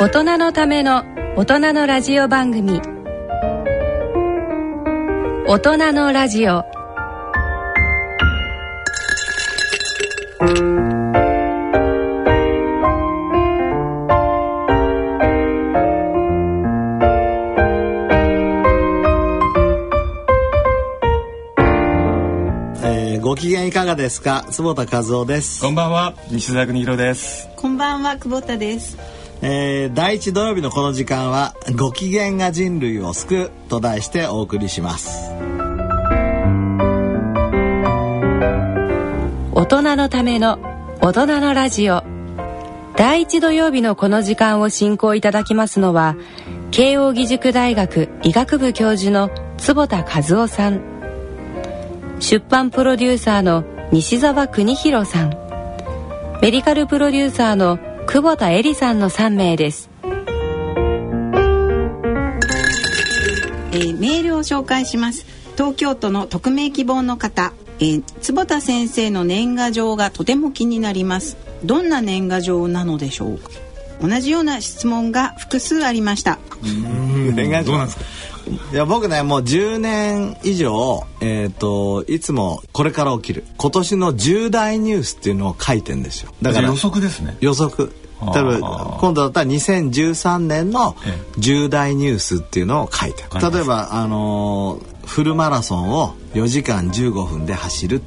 大人のための大人のラジオ番組。大人のラジオ。機嫌いかがですか？坪田和夫です、こんばんは、西澤邦弘です。こんばんは、久保田です。えー第一土曜日のこの時間はご機嫌が人類を救うと題してお送りします。大人のための大人のラジオ。第一土曜日のこの時間を進行いただきますのは慶應義塾大学医学部教授の坪田和夫さん。出版プロデューサーの西澤邦弘さん。メディカルプロデューサーの久保田恵里さんの3名ですえーメールを紹介します。東京都の匿名希望の方、えー坪田先生の年賀状がとても気になります。どんな年賀状なのでしょうか？同じような質問が複数ありました。年賀状どうなんですか？いや僕ねもう10年以上えっ、といつもこれから起きる今年の重大ニュースっていうのを書いてんですよだから予測ですね。予測あー。多分今度だったら2013年のえ重大ニュースっていうのを書いて例えばあのーフルマラソンを4時間15分で走るっ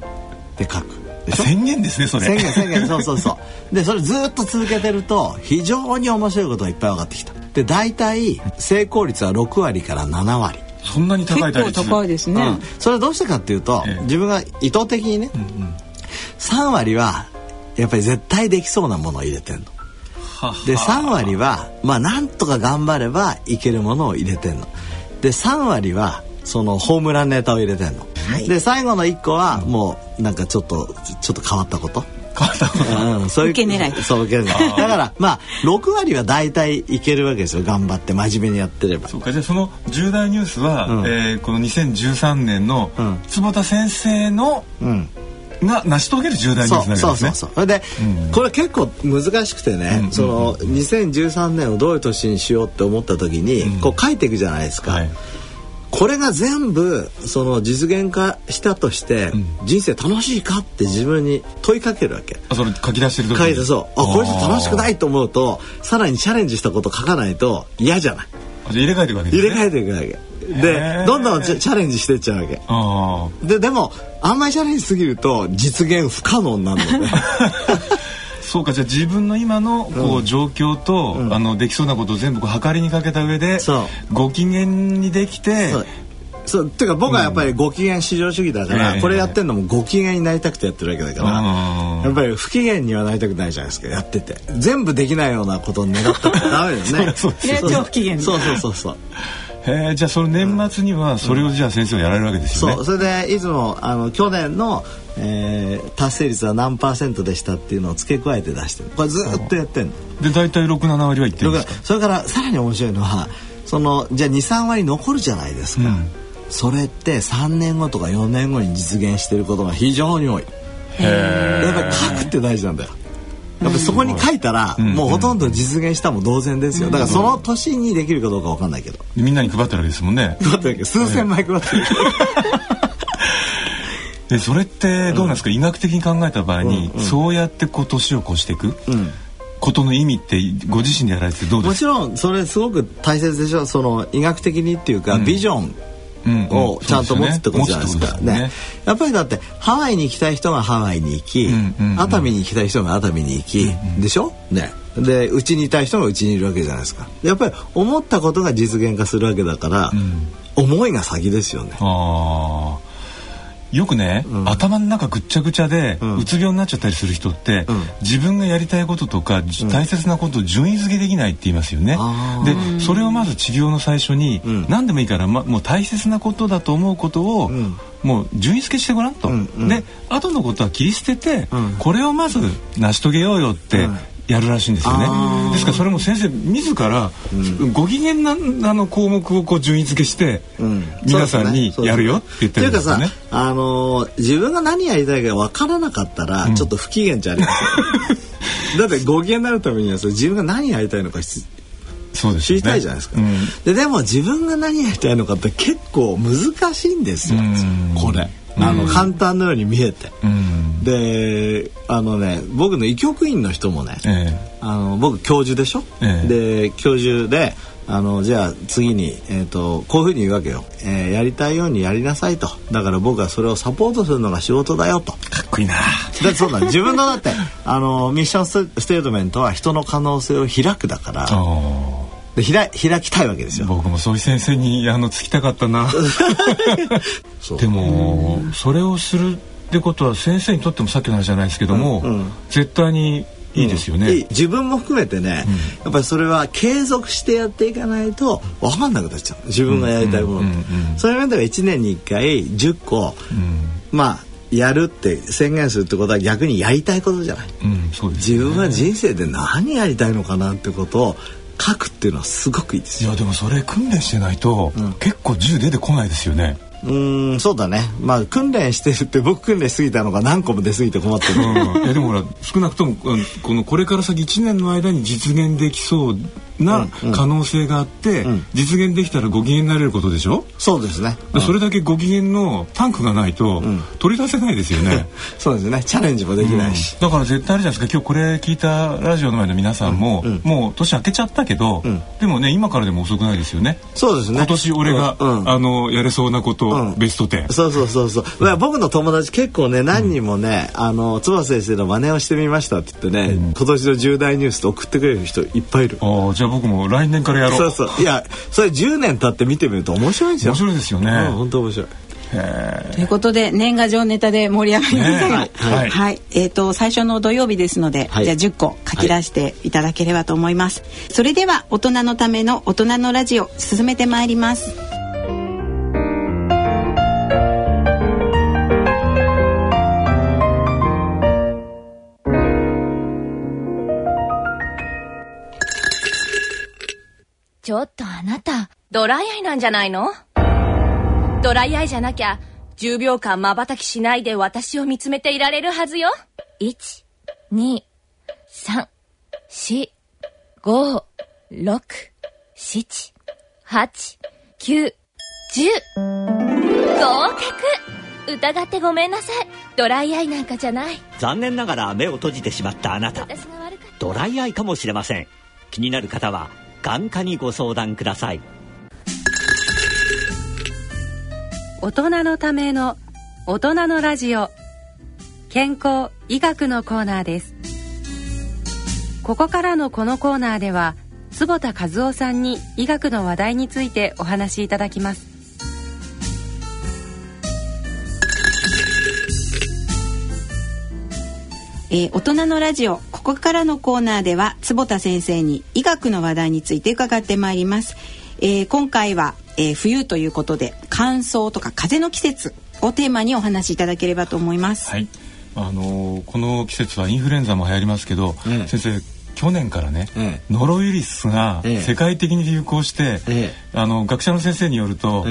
て書く。でしょ？宣言ですね、それ。宣言宣言。そうそうそう。でそれずっと続けてると非常に面白いことがいっぱい分かってきた。で大体成功率は6割から7割。そんなに高い。結構高いですね。うん、それはどうしてかっていうと、ええ。自分が意図的にね、3割はやっぱり絶対できそうなものを入れてんの。はは。で3割はまあなんとか頑張ればいけるものを入れてんの。で3割はそのホームランネタを入れてんの。で最後の1個はもうなんかちょっとちょっと変わったこと。変わったこと。うん、そういう受け狙いそう受け狙い。だからまあ6割は大体いけるわけですよ。頑張って真面目にやってれば。そうか、じゃあその重大ニュースは、うん。えーこの2013年のうん。坪田先生のうんが成し遂げる重大ニュースそうそうになるんですね。そうそうで、うん。これ結構難しくてね、うんその2013年をどういう年にしようって思った時に、うん。こう書いていくじゃないですか、はい。これが全部その実現化したとして、ん。人生楽しいかって自分に問いかけるわけ。あ、それ書き出してる時書いてそう。あこれじゃ楽しくないいと思うとさらにチャレンジしたこと書かないと嫌じゃない入れ替えていくわけね。入れ替えていくわけ。へでー。どんどんチャレンジしていっちゃうわけ。あででもあんまりチャレンジしすぎると実現不可能になるので。あ。そうか、じゃあ自分の今のこう状況と、あのできそうなことを全部こう測りにかけた上でそう、ご機嫌にできて。そうていうか僕はやっぱりご機嫌至上主義だから、ええこれやってんのもご機嫌になりたくてやってるわけだから、うん。やっぱり不機嫌にはなりたくないじゃないですかやってて。全部できないようなことを願ったらダメですね。そうですよね超不機嫌そうそうそうそう。へえじゃあその年末にはそれをじゃあ先生はやられるわけですよね。そうそれでいつもあの去年の、えー達成率は何パーセントでしたっていうのを付け加えて出してる。これずっとやってんの。で大体六七割はいってるんだからですか？それからさらに面白いのはそのじゃあ23割残るじゃないですか、うんそれって3年後とか4年後に実現してることが非常に多い。やっぱり書くって大事なんだよ。やっぱりそこに書いたら、ん。もうほとんど実現したも同然ですよ。だからその年にできるかどうかわかんないけど。でみんなに配ってるわけですもんね。配ってるけど数千枚配ってる。でそれってどうなんですか、医学的に考えた場合に、そうやってこう年を越していくことの意味ってご自身でやられてどうですか。もちろんそれすごく大切でしょその医学的にっていうか、ビジョンうんをちゃんと持つってことじゃないですか。ねね。やっぱりだってハワイに行きたい人がハワイに行き、熱海に行きたい人が熱海に行き、でしょ？ね。で、うちにいたい人がうちにいるわけじゃないですか。やっぱり思ったことが実現化するわけだから、思いが先ですよね。ああ。よくね、頭の中ぐっちゃぐちゃで、うつ病になっちゃったりする人って、自分がやりたいこととか、じ大切なことを順位付けできないって言いますよね。あ。でそれをまず治療の最初に、何でもいいから、ま、もう大切なことだと思うことを、もう順位付けしてごらんと。うん。うん。で後のことは切り捨てて、ん。これをまず成し遂げようよって。やるらしいんですよね。ですからそれも先生自ら、ご機嫌なあの項目をこう順位付けして、うん。皆さんにやるよって言ってるんですよね。うかさ、あのー自分が何やりたいか分からなかったら、ちょっと不機嫌じゃありません。だってご機嫌になるためにはそれ自分が何やりたいのかしそうです、ね、知りたいじゃないですか、うん、ででも自分が何やりたいのかって結構難しいんですよ、これ。あの簡単のように見えて、うん、であのね僕の医局員の人もね、えー、あの僕教授でしょ、えー、で教授であのじゃあ次に、えーと、こういうふうに言うわけよ、えー、やりたいようにやりなさいと。だから僕はそれをサポートするのが仕事だよと。かっこいいな。だそうだ自分のだってあのミッションステートメントは人の可能性を開くだからで開開きたいわけですよ。僕もそういう先生にあのつきたかったな。でもそれをするってことは先生にとってもさっきの話じゃないですけども、うんうん、絶対にいいですよね、うん、自分も含めてね、うん、やっぱりそれは継続してやっていかないと分かんなくなっちゃう。自分がやりたいもの、うん、そういう面では1年に1回10個、まあやるって宣言するってことは逆にやりたいことじゃない、うんね、自分は人生で何やりたいのかなってことを書くっていうのはすごくいいですいやでもそれ訓練してないと、結構銃出てこないですよねうんそうだね。まあ訓練してるって僕訓練しすぎたのが何個も出過ぎて困ってる、うん、いやでもほら少なくともこのこれから先1年の間に実現できそうな可能性があって、うん。うん、実現できたらご機嫌になれることでしょ？そうですね、うん、それだけご機嫌のタンクがないと、取り出せないですよね。そうですね。チャレンジもできないし、だから絶対あるじゃないですか。今日これ聞いたラジオの前の皆さんも、もう年明けちゃったけど、でもね今からでも遅くないですよね。そうですね。今年俺が、あのやれそうなこと、ベスト10そうそうそうそう。僕の友達結構ね何人もね、あの妻先生の真似をしてみましたって言ってね、今年の重大ニュースで送ってくれる人いっぱいいる。ああじゃあ僕も来年からやろう。そうそう。いやそれ10年経って見てみると面白いですよ。面白いですよね。本当面白い。ということで年賀状ネタで盛り上がりました。が、ね、はい、はい、えっ、ー、と最初の土曜日ですので、はい、じゃあ10個書き出していただければと思います、はい、それでは大人のための大人のラジオ進めてまいりますちょっとあなた、ドライアイなんじゃないの？ドライアイじゃなきゃ、10秒間瞬きしないで私を見つめていられるはずよ。1、2、3、4、5、6、7、8、9、10。合格疑ってごめんなさい。ドライアイなんかじゃない。残念ながら目を閉じてしまったあなた。ドライアイかもしれません。気になる方は眼科にご相談ください。大人のための大人のラジオ。健康医学のコーナーです。ここからのこのコーナーでは坪田和夫さんに医学の話題についてお話しいただきます。えー、大人のラジオここからのコーナーでは坪田先生に医学の話題について伺ってまいります、えー、今回は、えー、冬ということで乾燥とか風の季節をテーマにお話しいただければと思います。はい。あのー、この季節はインフルエンザも流行りますけど、うん、先生去年からね、ええ、ノロウイルスが世界的に流行して、え、あの学者の先生によると、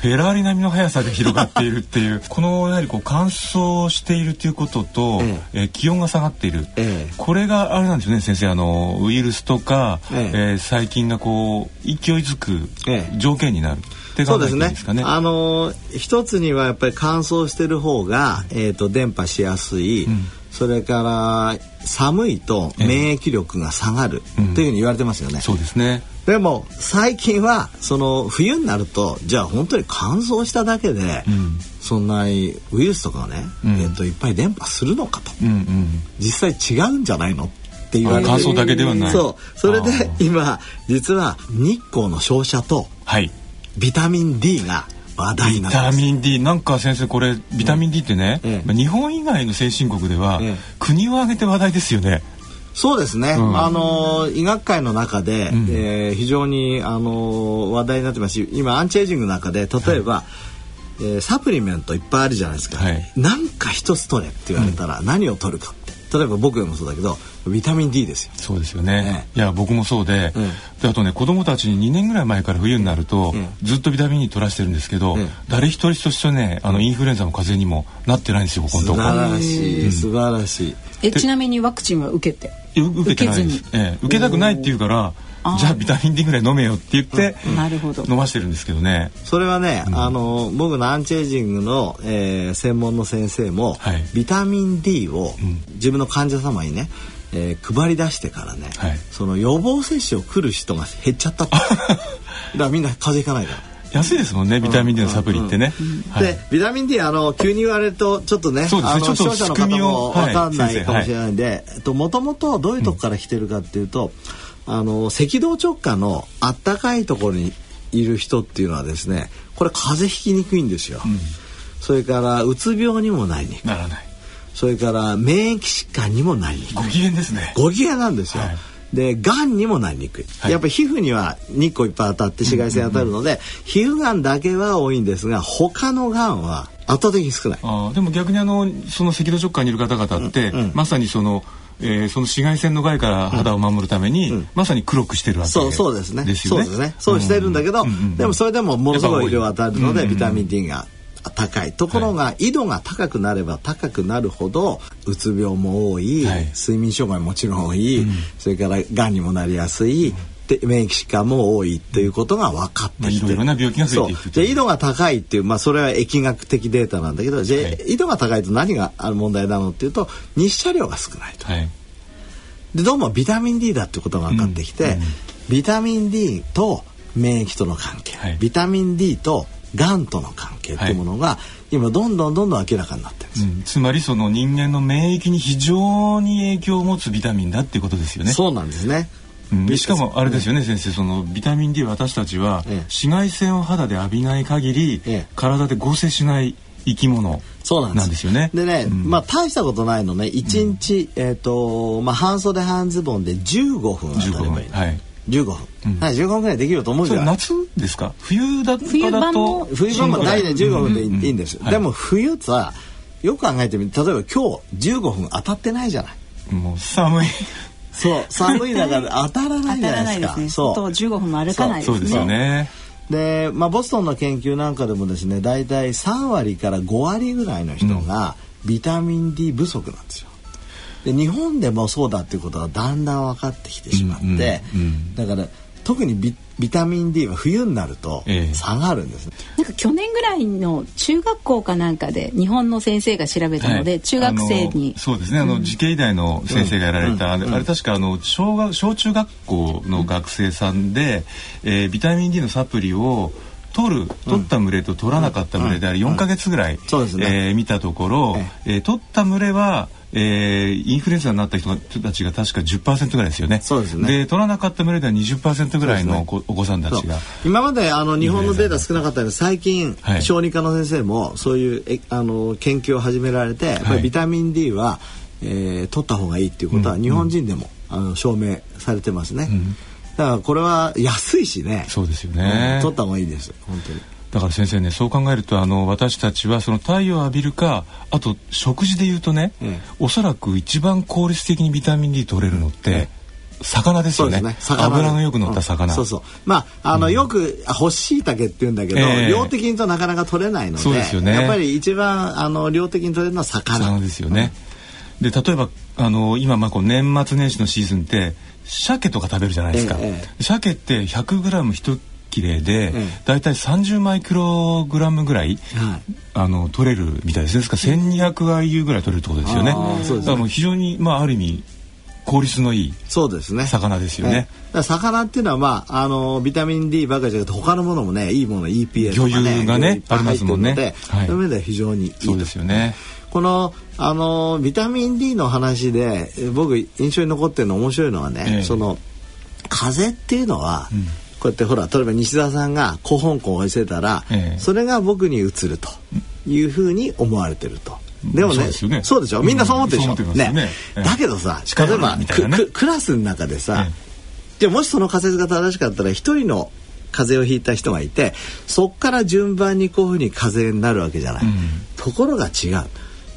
フェラーリ並みの速さで広がっているっていう このやはりこう乾燥しているということと、えええ気温が下がっている、ええ、これがあれなんですよね先生あのウイルスとか、えええー、細菌がこう勢いづく条件になる。ええ、そうですね。あの一つにはやっぱり乾燥してる方がえっ、ー、と伝播しやすい。うんそれから寒いと免疫力が下がるというふうに言われてますよね。うん、そうですね。でも最近はその冬になるとじゃあ本当に乾燥しただけで、うん、そんなウイルスとかね、うん、えっといっぱい伝播するのかと、うんうん、実際違うんじゃないのって言われて乾燥だけではない。そう。それで今実は日光の照射と、はい、ビタミン D が話題ビタミン D なんか先生これビタミン D ってね、ええ、日本以外の先進国では、え、国を挙げて話題ですよね。そうですね、うん、あの医学界の中で、うん、えー、非常にあの話題になってますし今アンチエイジングの中で例えば、はい、えー、サプリメントいっぱいあるじゃないですか、はい、なんか一つ取れって言われたら何を取るか例えば僕でもそうだけどビタミン D ですよ。そうですよね、ね、いや僕もそうで。うん、であとね子供たちに2年ぐらい前から冬になると、うん、ずっとビタミン D 取らしてるんですけど、うん、誰一人としてねあのインフルエンザも風邪にもなってないんですよここのとこ素晴らしい、素晴らしい。えちなみにワクチンは受けて？受けてないです、ええ、受けたくないっていうからじゃあビタミン D ぐらい飲めよって言って、なるほど。飲ましてるんですけどね。それはね、あの僕のアンチエイジングの、えー、専門の先生も、はい、ビタミン D を自分の患者様にね、えー、配り出してからね、はい、その予防接種を来る人が減っちゃった だからみんな風邪ひかないから。安いですもんねビタミン D のサプリってね。でビタミン D あの急に言われるとちょっとねそうですね。視聴者の方も分かんないかもしれないんでもともとどういうとこから来てるかっていうと、あの赤道直下のあったかいところにいる人っていうのはですねこれ風邪ひきにくいんですよ。それからうつ病にもなりにくい。ならない。それから免疫疾患にもなりにくい。ご機嫌ですね。ご機嫌なんですよ。はいでがんにもなりにくい、はい、やっぱり皮膚には日光いっぱい当たって紫外線当たるので、皮膚がんだけは多いんですが他のがんは圧倒的に少ないあでも逆にあのその赤道直下にいる方々って、うんうん、まさにそのえー、その紫外線の害から肌を守るために、うん、まさに黒くしてるわけそうそうですね。そうですね。そうしてるんだけど、うん、でもそれでもものすごい量当たるので、ビタミン D が高い。ところが、緯度が高くなれば高くなるほどうつ病も多い、はい、睡眠障害もちろん多い、うん、それからがんにもなりやすい、で免疫疾患も多いっていうことが分かってきて、まあ、いろいろな病気が増えていく緯度が高いっていうまあそれは疫学的データなんだけどじゃあ、はい、緯度が高いと何がある問題なのっていうと日射量が少ないと。はい、でどうもビタミン D だってことが分かってきて、うんうん、ビタミン D と免疫との関係、はい、ビタミン D とがんとの関係っていうものが、今どんどんどんどん明らかになってるんです、うん、つまりその人間の免疫に非常に影響を持つビタミンだっていうことですよね。そうなんですね。うん、しかもあれですよね、先生。そのビタミン D 私たちは紫外線を肌で浴びない限り、体で合成しない生き物なんです。よね。でね、うん、まあ大したことないのね。1日、うん、えっ、ー、とまあ半袖半ズボンで15分当たればいい。はい。15分、うん、はい15分ぐらいできると思うじゃない？夏ですか？冬だ冬だと冬場も大体15分でいいんです、うん。うん、でも冬さよく考えてみて例えば今日15分当たってないじゃない。もう寒いそう寒い中で 当たらないじゃないですか。ね、そう。15分も歩かないですね。そうですよね。で、まあ、ボストンの研究なんかでもですね大体3割から5割ぐらいの人がビタミン D 不足なんですよ。で日本でもそうだっていうことがだんだん分かってきてしまって、うんうんうん、だから特にビビタミン D は冬になると下がるんですね、ええ、なんか去年ぐらいの中学校かなんかで日本の先生が調べたので、はい、中学生に。そうですね。あの、うん、慈恵医大の先生がやられた、うん、あれ確かあの小学小中学校の学生さんで、うん、えー、ビタミン D のサプリを取る取った群れと取らなかった群れであれ4か月ぐらい、うんうん、えー、見たところ、えー、取った群れはえー、インフルエンザになった人たちが確か10%ぐらいですよね。そうですね。で取らなかった群れでは20%ぐらいの、ね、お子さんたちが。今まであの日本のデータ少なかったので最近、はい、小児科の先生もそういうえあの研究を始められて、ビタミン D は、えー、取った方がいいっていうことは日本人でも、うん、あの証明されてますね。うん、だからこれは安いしね。そうですよね。うん、取った方がいいです本当に。だから先生ねそう考えるとあの私たちはその太陽を浴びるかあと食事で言うとね、うん、おそらく一番効率的にビタミン D 取れるのって、うん、魚ですよね、ね、油のよく乗った魚、うん、そうそう。まああの、よく干し椎茸って言うんだけど、えー、量的にとなかなか取れないのでそうですよね。やっぱり一番あの量的に取れるのは魚。魚ですよね、で例えばあの今まあこう年末年始のシーズンって鮭とか食べるじゃないですか、ええ、鮭って 100g 一綺麗で、だいたい30マイクログラムぐらい、あの取れるみたいです。ですから1200 IU ぐらい取れるってことですよね。だからもう非常にまあある意味効率のいいそうですね。魚ですよね。魚っていうのはまああのビタミン D ばかりじゃなくて他のものもねいいもの EPA とかね魚油がねありますもんね。はい、そういう意味では非常にいいそうですよね。このあのビタミン D の話で僕印象に残ってるの面白いのはね、ええ、その風邪っていうのは、うんこうやってほら例えば西澤さんが古香港を見せたら、えそれが僕に移るというふうに思われてると。でもね、そうね。そうでしょ？みんなそう思ってるでしょ、うん、ね、ね、だけどさ例えば、ね、クラスの中でさ、えじゃあもしその仮説が正しかったら一人の風邪をひいた人がいてそっから順番にこういうふうに風邪になるわけじゃない、うん、ところが違う。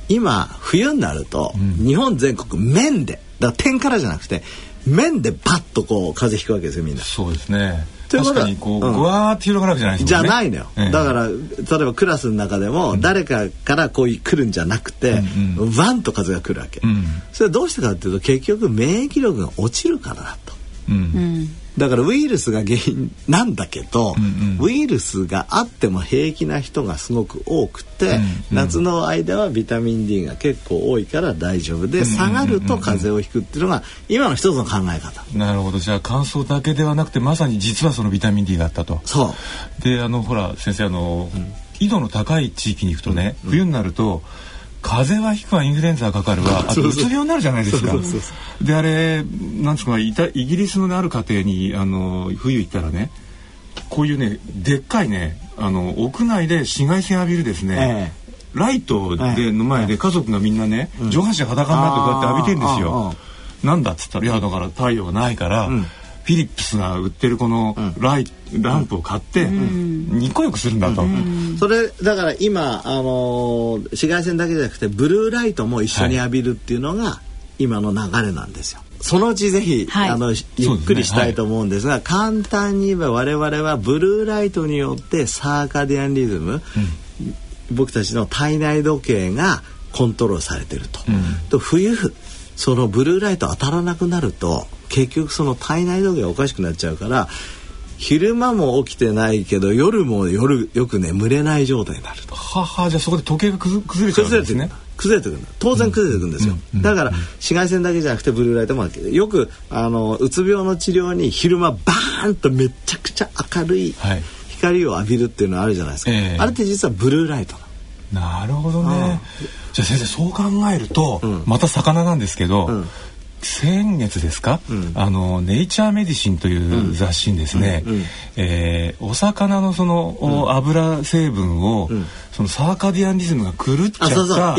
今冬になると、うん、日本全国面で。だから点からじゃなくて面でパッとこう風邪ひくわけですよみんな。そうですね。確かにこう、ぐわーって広がるわけじゃないですね。じゃないのよ。ええ、だから例えばクラスの中でも誰かからこう来るんじゃなくて、うん、ワンと風が来るわけ、うん、それはどうしてかっていうと結局免疫力が落ちるからだと。うんだからウイルスが原因なんだけど、うんうん、ウイルスがあっても平気な人がすごく多くて、うんうん、夏の間はビタミン D が結構多いから大丈夫で、下がると風邪をひくっていうのが今の一つの考え方。なるほど。じゃあ乾燥だけではなくてまさに実はそのビタミン D があったと。そう。であのほら先生あの、うん、緯度の高い地域に行くとね、うん、冬になると風邪はひくわインフルエンザがかかるわ。あとうつ病になるじゃないですか。であれなんですかイギリスの、ね、ある家庭にあの冬行ったらねこういうねでっかいねあの屋内で紫外線浴びるですね、ええ、ライトでの前で家族がみんなね、え、上半身裸になってこうやって浴びてんですよ。なんだっつったらいやだから太陽がないから、ィリップスが売ってるこのライ、うん、ランプを買って、うん、日光浴するんだと、それだから今あのー、紫外線だけじゃなくてブルーライトも一緒に浴びるっていうのが、今の流れなんですよ。そのうちぜひ、はい、あのゆっくりしたいと思うんですが、すね。はい、簡単に言えば我々はブルーライトによってサーカディアンリズム、うん、僕たちの体内時計がコントロールされてると。うん、と冬そのブルーライト当たらなくなると結局その体内時計がおかしくなっちゃうから昼間も起きてないけど夜も夜よく眠れない状態になると。ははじゃあそこで時計が崩れちゃうんですね。崩れてくる。当然崩れてくるんですよ、うん、だから紫外線だけじゃなくてブルーライトもよくあのうつ病の治療に昼間バーンとめちゃくちゃ明るい光を浴びるっていうのはあるじゃないですか、はい、あれって実はブルーライトなるほどね。じゃあ先生そう考えると、うん、また魚なんですけど、うん先月ですか、うん、あのネイチャーメディシンという雑誌にですね、うんうん、えー、お魚のその、うん、油成分を、うん、そのサーカディアンリズムが狂っちゃった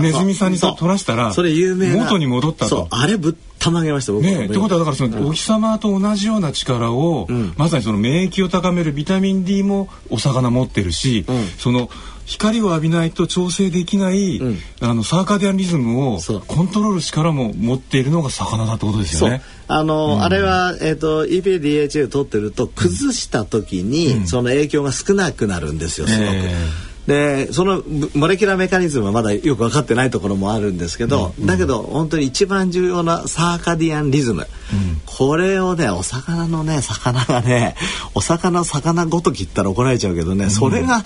ネズミさんに取らしたらそれ有名元に戻ったと。あれぶったまげました僕。ねってことはだからそのお日様と同じような力を、まさにその免疫を高めるビタミン D もお魚持ってるし、その光を浴びないと調整できない、うん、あのサーカディアンリズムをコントロール力も持っているのが魚だってことですよね。あの、うん、あれは、えっ、ー、と EPA-DHA を取ってると崩した時に、うん、その影響が少なくなるんですよすごく。えーでそのモレキュラーメカニズムはまだよく分かってないところもあるんですけど、うん、だけど本当に一番重要なサーカディアンリズム、うん、これをねお魚のね魚がねお魚魚ごときったら怒られちゃうけどね、うん、それが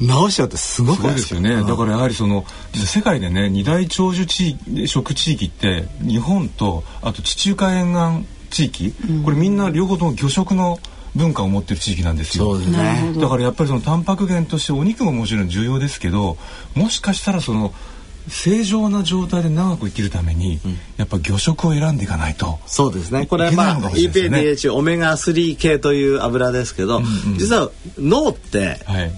直しちゃってすごくないですよね、だからやはりその世界でね二大長寿地食地域って日本とあと地中海沿岸地域、これみんな両方とも魚食の文化を持ってる地域なんですよ。すね、だからやっぱりそのタンパク源としてお肉ももちろん重要ですけどもしかしたらその正常な状態で長く生きるために、うん、やっぱ魚食を選んでいかないとそうですね。これはまあ EPADH オメガ3系という油ですけど、うんうん、実は脳って、はい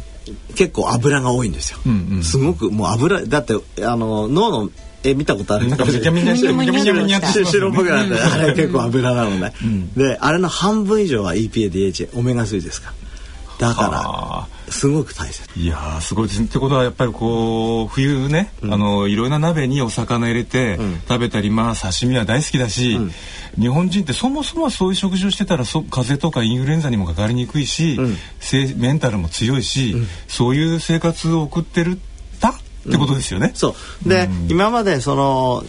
結構油が多いんですよ、うんうん、すごくもう油だってあの脳のえ見たことある。なんかめちゃめちゃ白っぽくなって あれ結構油なのね、うん、であれの半分以上は EPA-DHA オメガ3ですか。だからすごく大切。いやすごいですね。ってことはやっぱりこう冬ね、うん、あのいろんな鍋にお魚入れて食べたり、まあ刺身は大好きだし、うん、日本人ってそもそもそういう食事をしてたらそ風邪とかインフルエンザにもかかりにくいし、うん、メンタルも強いし、そういう生活を送ってるってことですよね。そう。で、今までその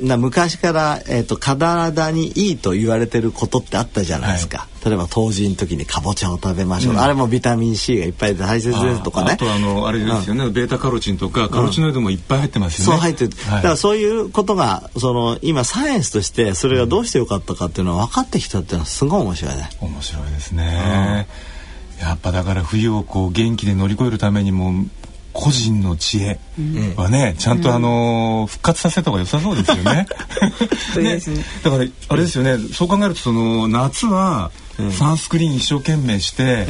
な昔から、えーと、体にいいと言われてることってあったじゃないですか、はい、例えば冬至の時にかぼちゃを食べましょう、うん、あれもビタミン C がいっぱい大切ですとかね。あとあのあれですよね、うん、ベータカロチンとかカロチノイドもいっぱい入ってますよね、そう入ってる、はい、だからそういうことがその今サイエンスとしてそれがどうしてよかったかっていうのは分かってきたっていうのはすごい面白いね。面白いですね、やっぱだから冬をこう元気で乗り越えるためにも個人の知恵はね、ちゃんとあの復活させた方が良さそうですよね。ね。だからあれですよね。そう考えるとその夏はサンスクリーン一生懸命して、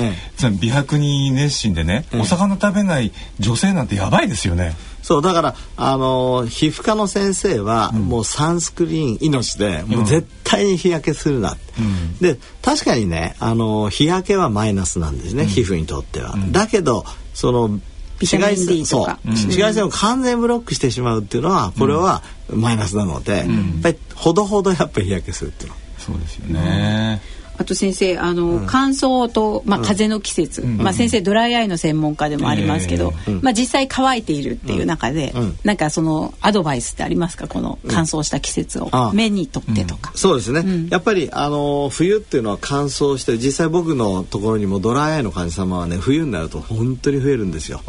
美白に熱心でね、お魚食べない女性なんてやばいですよね。そうだからあの皮膚科の先生は、もうサンスクリーン命で、もう絶対に日焼けするな、うん、で確かにねあの日焼けはマイナスなんですね、皮膚にとっては。だけどその紫外線そう。紫外線を完全ブロックしてしまうっていうのはこれはマイナスなので、やっぱりほどほどやっぱり日焼けするっていうの。そうですよね、あと先生あの、うん、乾燥と、まあ、風の季節、うん、まあ、先生ドライアイの専門家でもありますけど、えー、まあ、実際乾いているっていう中で、うん、なんかそのアドバイスってありますか？この乾燥した季節を、目にとってとか、そうですね、やっぱりあの冬っていうのは乾燥して実際僕のところにもドライアイの患者様はね冬になると本当に増えるんですよ。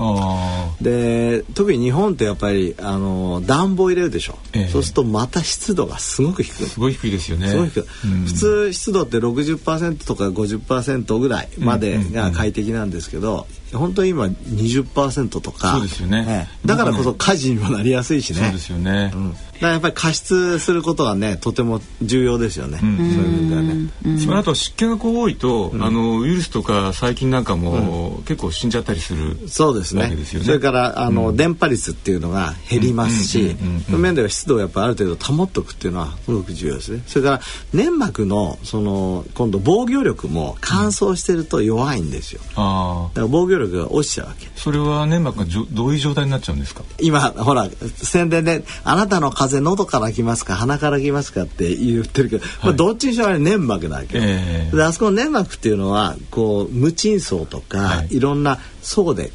で特に日本ってやっぱりあの暖房入れるでしょ、えー、そうするとまた湿度がすごく低い。すごい低いですよね。すごい低い、普通湿度って60%とか50%ぐらいまでが快適なんですけど、本当に今20%とか。そうですよね、だからこそ火事にもなりやすいしね。そうですよね、うん、だからやっぱり加湿することはねとても重要ですよね、うん、そういう意味ではね、それあと湿気がこう多いと、あのウイルスとか細菌なんかも、結構死んじゃったりするそうですね、ね、それからあの、電波率っていうのが減りますしそういう面では湿度をやっぱある程度保っておくっていうのはすごく重要ですね。それから粘膜のその今度防御力も乾燥してると弱いんですよ、だから防御力が落ちちゃうわけそれは粘膜がじょどういう状態になっちゃうんですか今ほら宣伝で「あなたの風邪喉から来ますか鼻から来ますか?」って言ってるけど、はい、まあ、どっちにしろ粘膜だけど、えー、であそこの粘膜っていうのはこう無鎮層とか、はい、いろんな層で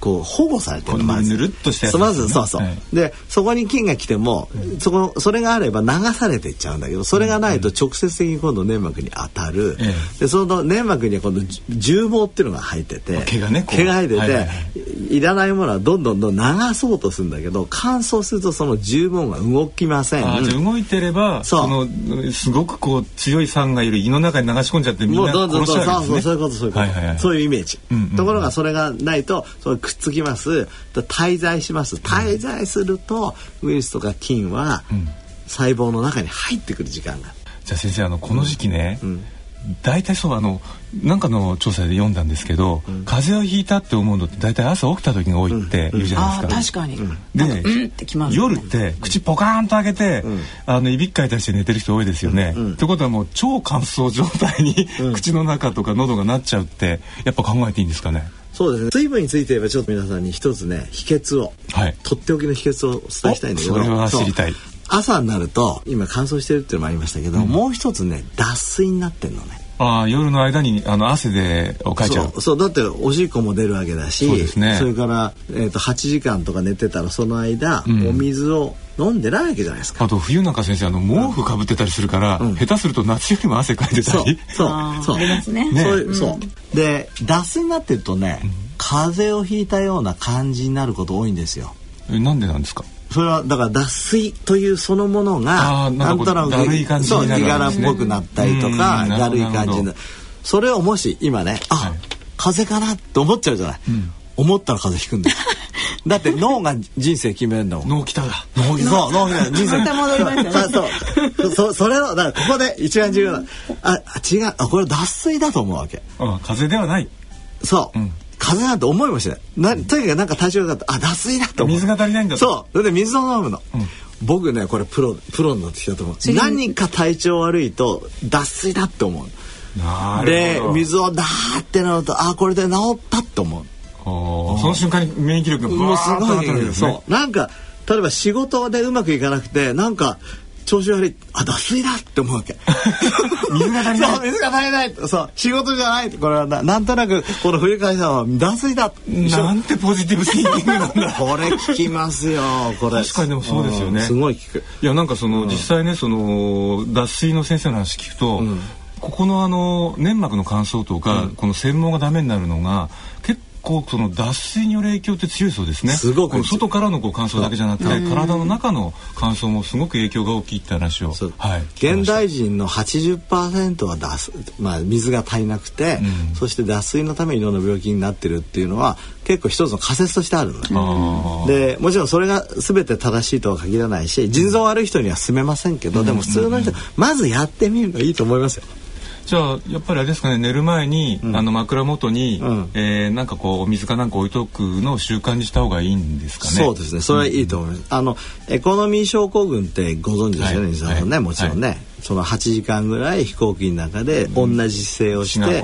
こう保護されてるまず。ぬるっとしたまずそうそう、はい、でそこに菌が来ても、そこそれがあれば流されていっちゃうんだけどそれがないと直接的に今度粘膜に当たる、でその粘膜には今度重毛っていうのが入ってて毛がね毛が入ってて、はいはい、い。らないものはどんどんどん流そうとするんだけど乾燥するとその重毛が動きません。動いてればそのすごくこう強い酸がいる胃の中に流し込んじゃってみんな殺しちゃうんですね。そういうことそういうこと、はいはいはい、そういうイメージ、うんうんうん、ところがそれがないとそくっつきます。滞在します。滞在するとウイルスとか菌は細胞の中に入ってくる時間が。じゃあ先生あのこの時期ね、うん。うん大体そうあのなんかの調査で読んだんですけど、うん、風邪をひいたって思うのって大体朝起きた時が多いって言うじゃないですか。うん、確かに。で、うん、夜って口ポカーンと開けて、あのいびっかいたして寝てる人多いですよね。ってことはもう超乾燥状態に 口の中とか喉がなっちゃうってやっぱ考えていいんですかね？そうですね。水分について言えばちょっと皆さんに一つね秘訣を、はい、とっておきの秘訣をお伝えしたいんだけど。それは知りたい。朝になると今乾燥してるっていうのもありましたけど、うん、もう一つね脱水になってんのねあ夜の間にあの汗でかいちゃう。そうだっておしっこも出るわけだしそう、ね、それから、えーと、8時間とか寝てたらその間、うん、お水を飲んでないわけじゃないですか。あと冬なんか先生あの毛布かぶってたりするから、うん、下手すると夏よりも汗かいてたり。そうそう。ありますね。ねそう,、そうで脱水になってるとね、風邪をひいたような感じになること多いんですよ。えなんでなんですか？それはだから脱水というそのものがなんとなくだるい感じになる、ね、柄っぽくなったりとかだるい感じにそれをもし今ねあ、はい、風邪かなって思っちゃうじゃない、うん、思ったら風邪ひくんだよ。だって脳が人生決めるんだもん脳きた。だ脳そう脳が。人生。戻りましたね。そうそそれのだからここで一番重要な。あ違う。あこれ脱水だと思うわけ、うん、風邪ではない。そう、うん風邪なんて思いもしない。なとにかくなんか体調がかった。あ脱水だと思う。水が足りないんだそう。それで水を飲むの、うん、僕ねこれプロプロになってきたと思う何か体調悪いと脱水だって思うで水をダーってなるとあこれで治ったって思う。その瞬間に免疫力がもうすごい、ね、そう。なんか例えば仕事でうまくいかなくてなんか調子悪い。あ脱水だって思うわけ。水が足りない。そう水が足りない。そう仕事じゃないこれはななんとなくこの冬会社は脱水だ。なんてポジティブシンキングなんだ。これ聞きますよこれ。確かにでもそうですよね。すごい聞く。いやなんかその、うん、実際ねその脱水の先生の話聞くと、うん、ここのあの粘膜の乾燥とか、うん、この繊毛がダメになるのが結構その脱水による影響って強いそうですね。すごく外からのこう乾燥だけじゃなくて、体の中の乾燥もすごく影響が大きいって話を。はい。現代人の80%は脱まあ水が足りなくて、うん、そして脱水のためにいろんな病気になってるっていうのは結構一つの仮説としてあるのね。でもちろんそれが全て正しいとは限らないし、腎臓悪い人には勧めませんけど、でも普通の人、まずやってみるのがいいと思いますよ。じゃあやっぱりあれですかね寝る前に、うん、あの枕元に、うん、えー、なんかこうお水かなんか置いとくのを習慣にした方がいいんですかね？そうですね。それはいいと思います。うん、あのエコノミー症候群ってご存知ですよね、西、はい、さんね、もちろんね。はい。その8時間ぐらい飛行機の中で同じ姿勢をして、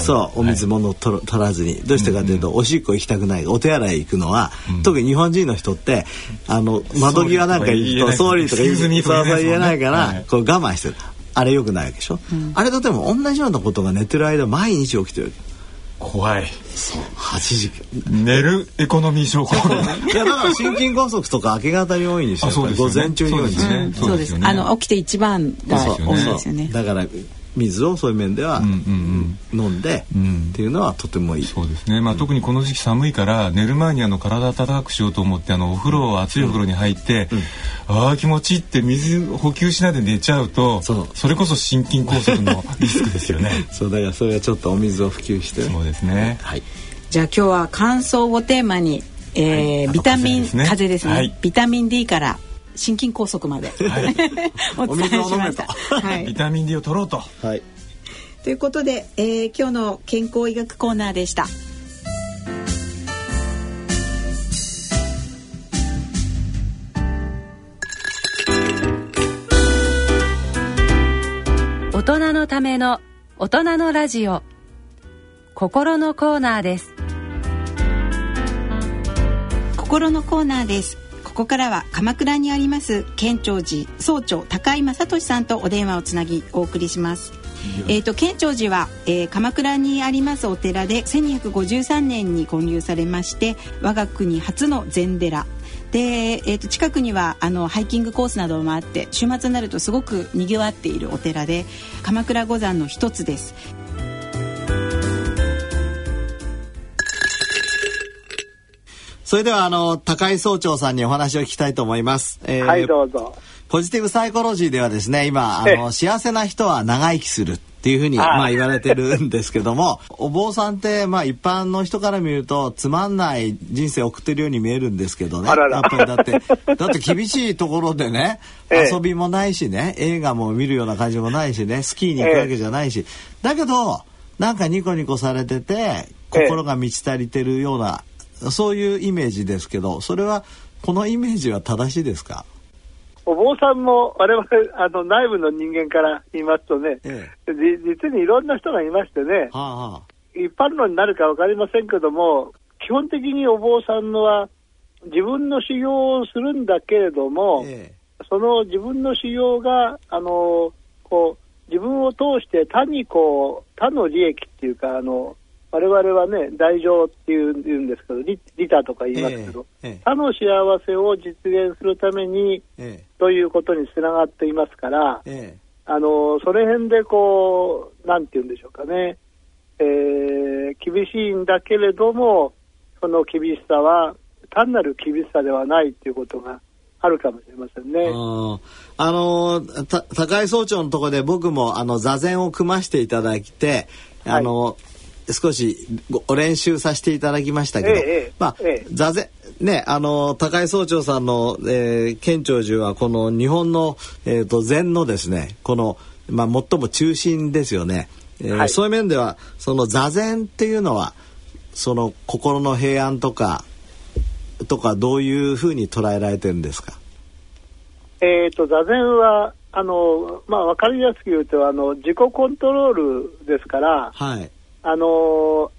そうお水もの取らずに。どうしてかというと、おしっこ行きたくない。お手洗い行くのは、特に日本人の人ってあの窓際なんか行くと総理とか言えないから、こう我慢してる。あれよくないわけでしょ、うん、あれとでも同じようなことが寝てる間毎日起きてる。怖い。そう8時寝るエコノミー症候群。いやだから心筋梗塞とか明け方に多いんですよそうです、ね、午前中に多いんですね、そうです、ね、あの起きて一番が多いですよね。だから水をそういう面では飲んでっていうのはとてもいい。そうですね。まあ特にこの時期寒いから寝る前にあの体温かくしようと思ってあのお風呂熱いお風呂に入って、ああ気持ちいいって水補給しないで寝ちゃうとそれこそ心筋梗塞の リスクですよね。そうだからそれはちょっとお水を普及して。そうですね。はい。じゃあ今日は乾燥をテーマに、えー、ビタミン風邪ですね。はい、ビタミン D から心筋梗塞まで、はい、お伝えしました。はい、ビタミン D を取ろうと。はい。ということで、えー、今日の健康医学コーナーでした。大人のための大人のラジオ心のコーナーです心のコーナーですここからは鎌倉にあります県庁寺総長高井正俊さんとお電話をつなぎお送りします。えーと、県庁寺は、えー、鎌倉にありますお寺で1253年に建立されまして我が国初の禅寺。で、えーと、近くにはあのハイキングコースなどもあって週末になるとすごくにぎわっているお寺で鎌倉五山の一つですそれではあの高井総長さんにお話を聞きたいと思います。えー、はいどうぞ。ポジティブサイコロジーではですね今あの幸せな人は長生きするっていうふうにまあ言われてるんですけども お坊さんってまあ一般の人から見るとつまんない人生を送ってるように見えるんですけどね。やっぱりだって だって厳しいところでね遊びもないしね映画も見るような感じもないしねスキーに行くわけじゃないし。だけどなんかニコニコされてて心が満ち足りてるようなそういうイメージですけどそれはこのイメージは正しいですか？お坊さんも我々あの内部の人間から言いますとね、ええ、実にいろんな人がいましてね、はあはあ、一般論になるか分かりませんけども基本的にお坊さんのは自分の修行をするんだけれども、え、その自分の修行があのこう自分を通して他にこう他の利益っていうかあの我々はね、大乗っていうんですけど、利利他とか言いますけど、えーえー、他の幸せを実現するために、えー、ということにつながっていますから、あのその辺でこう、なんて言うんでしょうかね、えー、厳しいんだけれども、その厳しさは単なる厳しさではないということがあるかもしれませんね。あの高井総長のところで僕もあの座禅を組ましていただいて、あの、はい少しお練習させていただきましたけど、ええ、まあ、え、座禅ねあの高井総長さんの、えー、県庁寺はこの日本の、えーと、禅のですねこの、まあ、最も中心ですよね、えーはい、そういう面ではその座禅っていうのはその心の平安とかとかどういうふうに捉えられてるんですか？えーと、座禅はあの、まあ、分かりやすく言うとあの自己コントロールですから、はいあの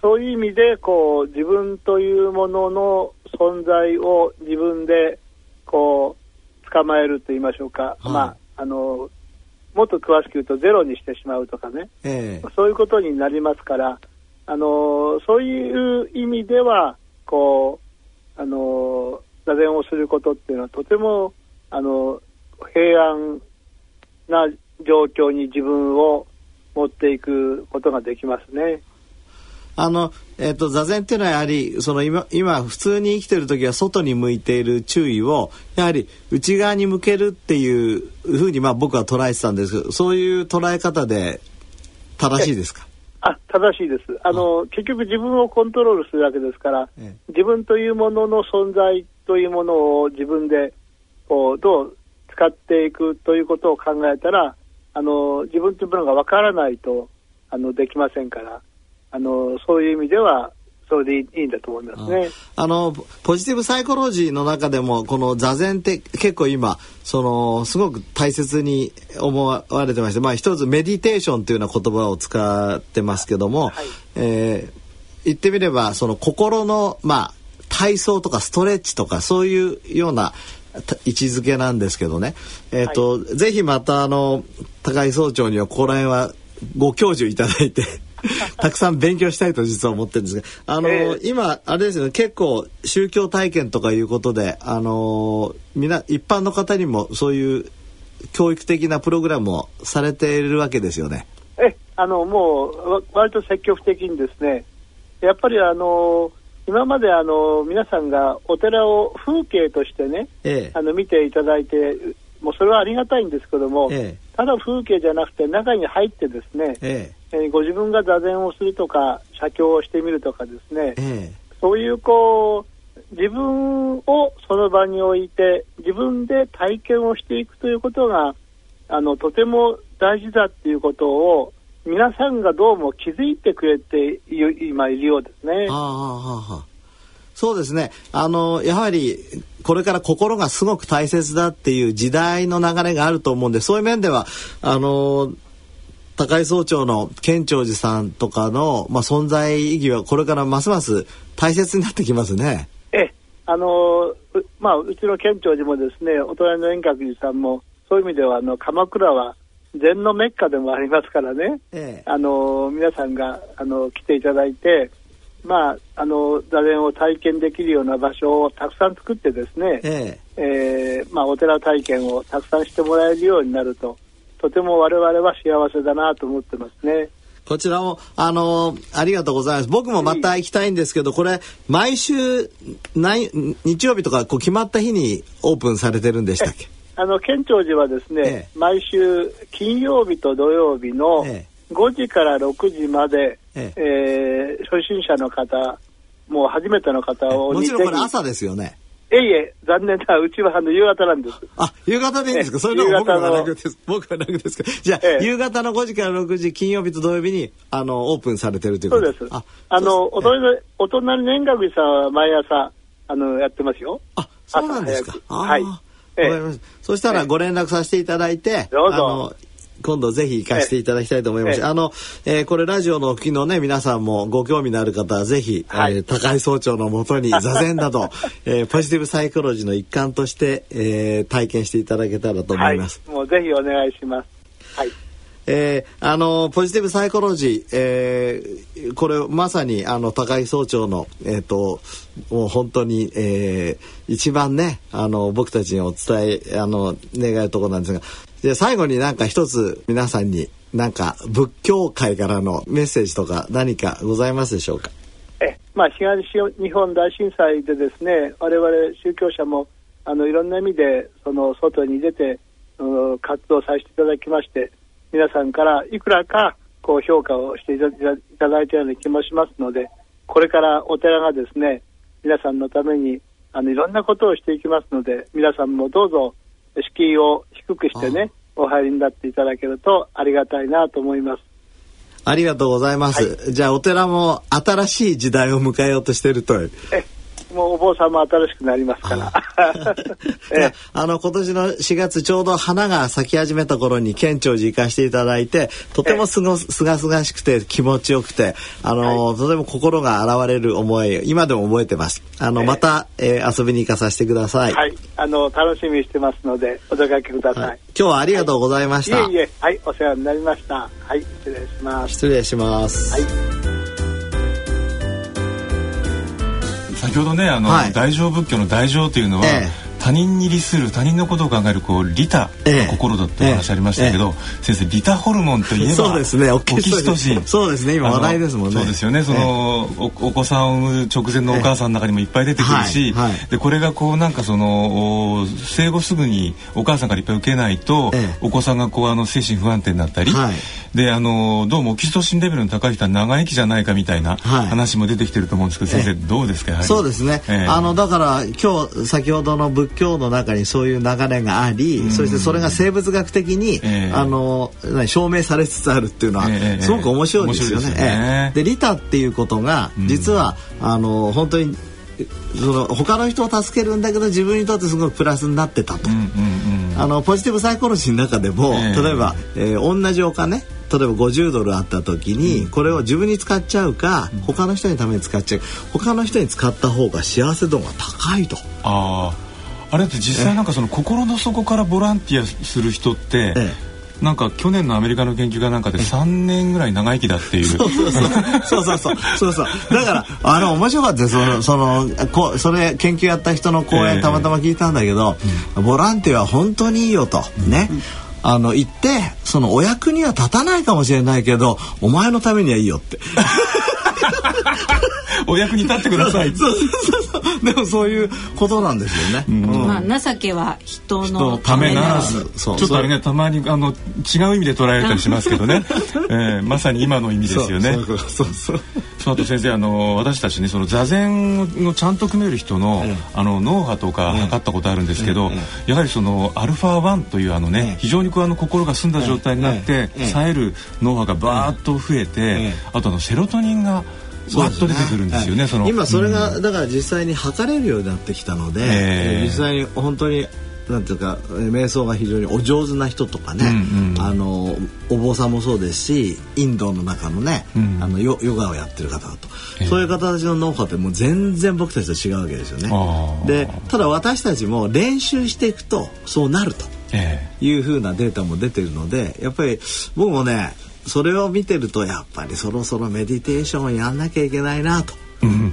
そういう意味でこう自分というものの存在を自分でこう捕まえると言いましょうか、はい、まああのもっと詳しく言うとゼロにしてしまうとかね、えー、そういうことになりますからあのそういう意味ではこうあの座禅をすることっていうのはとてもあの平安な状況に自分を持っていくことができますね。あの、えっ、ー、と、座禅っていうのはやはり、その今、今、普通に生きてる時は外に向いている注意を、やはり内側に向けるっていうふうに、まあ僕は捉えてたんですけど、そういう捉え方で正しいですか？あ、正しいです。あの、結局自分をコントロールするわけですから、自分というものの存在というものを自分で、こう、どう使っていくということを考えたら、あの自分というものが分からないとあのできませんからあのそういう意味ではそれでいいんだと思いますね。あのポジティブサイコロジーの中でもこの座禅って結構今そのすごく大切に思われてまして、まあ一つメディテーションというような言葉を使ってますけども、はい、えー、言ってみればその心のまあ体操とかストレッチとかそういうような位置づけなんですけどね、えーと、はい、ぜひまたあの高井総長にはここら辺はご教授いただいて たくさん勉強したいと実は思ってるんですがあの、えー、今あれですよね結構宗教体験とかいうことであのみな一般の方にもそういう教育的なプログラムをされているわけですよね。えあのもう割と積極的にですね。やっぱりあの今まであの皆さんがお寺を風景としてね、ええ、あの見ていただいてもうそれはありがたいんですけども、え、ただ風景じゃなくて中に入ってですね、ええ。ご自分が座禅をするとか写経をしてみるとかですね、そういうこう自分をその場に置いて自分で体験をしていくということがあのとても大事だっていうことを皆さんがどうも気づいてくれて今いるようですね。はあはあ、そうですね。あの、やはり、これから心がすごく大切だっていう時代の流れがあると思うんで、そういう面では、あの、高井総長の県庁寺さんとかの、まあ、存在意義はこれからますます大切になってきますね。えあのまあ、うちの県庁寺もですね、お隣の円覚寺さんも、そういう意味ではあの鎌倉は禅のメッカでもありますからね、ええ、あの皆さんがあの来ていただいて、まあ、あの座禅を体験できるような場所をたくさん作ってですね、ええ。えー、まあ、お寺体験をたくさんしてもらえるようになるととても我々は幸せだなと思ってますね。こちらも、あのありがとうございます。僕もまた行きたいんですけど、これ、毎週、日曜日とか、こう、決まった日にオープンされてるんでしたっけ？あの県庁寺はですね、ええ、毎週金曜日と土曜日の5時から6時まで、ええ。えー、初心者の方、もう初めての方をもちろんこれ朝ですよね。えいえ、残念な、うちはあの夕方なんです。あ、夕方でいいんですか？それでも僕は楽です。僕は楽ですか？じゃあ、ええ、夕方の5時から6時、金曜日と土曜日に、あの、オープンされてるということ？そうです。ああの、お隣の、お隣の円楽寺さんは毎朝、あの、やってますよ。あ、そうなんですか。はい。わかりました。そしたらご連絡させていただいて、どうぞ。今度ぜひ行かせていただきたいと思います。あの、えー、これラジオの昨日ね、皆さんもご興味のある方はぜひ、はい、えー、高井総長のもとに 座禅など、えー、ポジティブサイコロジーの一環として、えー、体験していただけたらと思います。はい、もうぜひお願いします。はい。えー、あのポジティブサイコロジー、えー、これまさにあの高井総長のえっ、ー、ともう本当に、えー、一番ねあの僕たちにお伝えあの願うところなんですがで最後になんか一つ皆さんになんか仏教界からのメッセージとか何かございますでしょうか？え、まあ、東日本大震災でですね我々宗教者もあのいろんな意味でその外に出て、活動させていただきまして皆さんからいくらかこう評価をしていただいたような気もしますのでこれからお寺がですね皆さんのためにあのいろんなことをしていきますので皆さんもどうぞ敷居を低くしてねお入りになっていただけるとありがたいなと思います。ありがとうございます。はい、じゃあお寺も新しい時代を迎えようとしていると。えもうお坊さんも新しくなりますから。え あの今年の4月ちょうど花が咲き始めた頃に県庁寺行かせていただいてとてもすごすがすがしくて気持ちよくてあの、はい、とても心が洗われる思い今でも覚えてます。あの、また、えー、遊びに行かさせてください。はい、あの楽しみにしてますのでお出かけください。はい、今日はありがとうございました。いえいえ、はい、お世話になりました。はい、失礼します。失礼します。はい。先ほどねあの、はい、大乗仏教の大乗というのは、ええ他人に利する他人のことを考えるこう利他の心だってお話ありましたけど、先生利他ホルモンといえばそうですね。オキシトシンそうですね。今話題ですもんね。そうですよね。その、おお子さんを産む直前のお母さんの中にもいっぱい出てくるし、でこれがこうなんかその生後すぐにお母さんからいっぱい受けないと、お子さんがこうあの精神不安定になったり、であのどうもオキシトシンレベルの高い人は長生きじゃないかみたいな話も出てきてると思うんですけど、先生どうですか？そうですね、あのだから今日先ほどの仏教の中にそういう流れがあり、そしてそれが生物学的に、あの証明されつつあるっていうのは、すごく面白いですよね。で利他っていうことが実は、あの本当にその他の人を助けるんだけど自分にとってすごくプラスになってたと、あのポジティブサイコロジーの中でも、例えば、えー、同じお金例えば50ドルあった時に、これを自分に使っちゃうか、他の人にために使っちゃう他の人に使った方が幸せ度が高いと。ああれって実際なんかその心の底からボランティアする人って、ええなんか去年のアメリカの研究がなんかで3年ぐらい長生きだっていう。そうそうそう。そうそうそう。だから、あの、面白かったです。その、その、こそれ、研究やった人の講演たまたま聞いたんだけど、えー、ボランティアは本当にいいよと。ね。あの、言って、そのお役には立たないかもしれないけど、お前のためにはいいよって。お役に立ってください。そうそうそうでもそういうことなんですよね。まあ情けは人のためなら。ず。ちょっとあれねたまにあの違う意味で捉えたりしますけどね。えー、まさに今の意味ですよね。そうそうそう。その後先生あの私たちねその座禅をちゃんと組める人の、あの脳波とか測ったことあるんですけど、やはりそのアルファ1というあのね、非常にこうあの心が澄んだ状態になって、冴える脳波がバーッと増えて、あとあのセロトニンがわっと出てくるんですよね。その。今それが、だから実際に測れるようになってきたので、えー、実際に本当になんていうか瞑想が非常にお上手な人とかね、うんうん、あのお坊さんもそうですしインドの中のね、うん、あのヨヨガをやってる方だと、えー、そういう方たちの脳波ってもう全然僕たちと違うわけですよね。でただ私たちも練習していくとそうなるというふうなデータも出てるのでやっぱり僕もねそれを見てるとやっぱりそろそろメディテーションをやんなきゃいけないなと。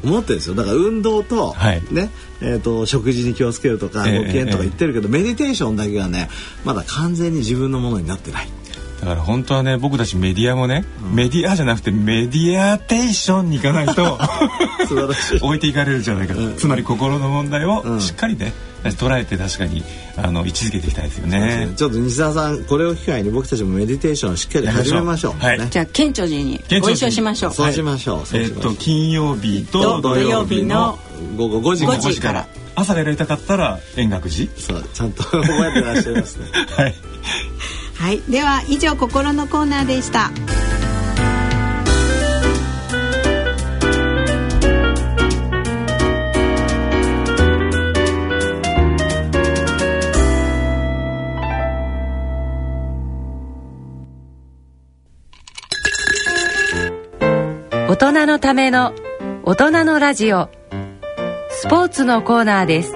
思ってるんですよだから運動と,、ねえーと、食事に気をつけるとかご機嫌とか言ってるけど、メディテーションだけがねまだ完全に自分のものになってない。だから本当はね僕たちメディアもね、うん、メディアじゃなくてメディアテーションに行かないと 置いていかれるじゃないか、うん、つまり心の問題をしっかりね、捉えて確かにあの位置づけていきたいですよね。ちょっと西澤さんこれを機会に僕たちもメディテーションしっかり始めましょう。はい、じゃあ顕著寺にご一緒しましょう。そうしましょう。えっと金曜日と土曜日の午後5時 ,5 時から。朝がやりたかったら円覚寺。そうちゃんと覚えてらっしゃいますね。はい。はい、では以上心のコーナーでした。大人のための大人のラジオ。スポーツのコーナーです。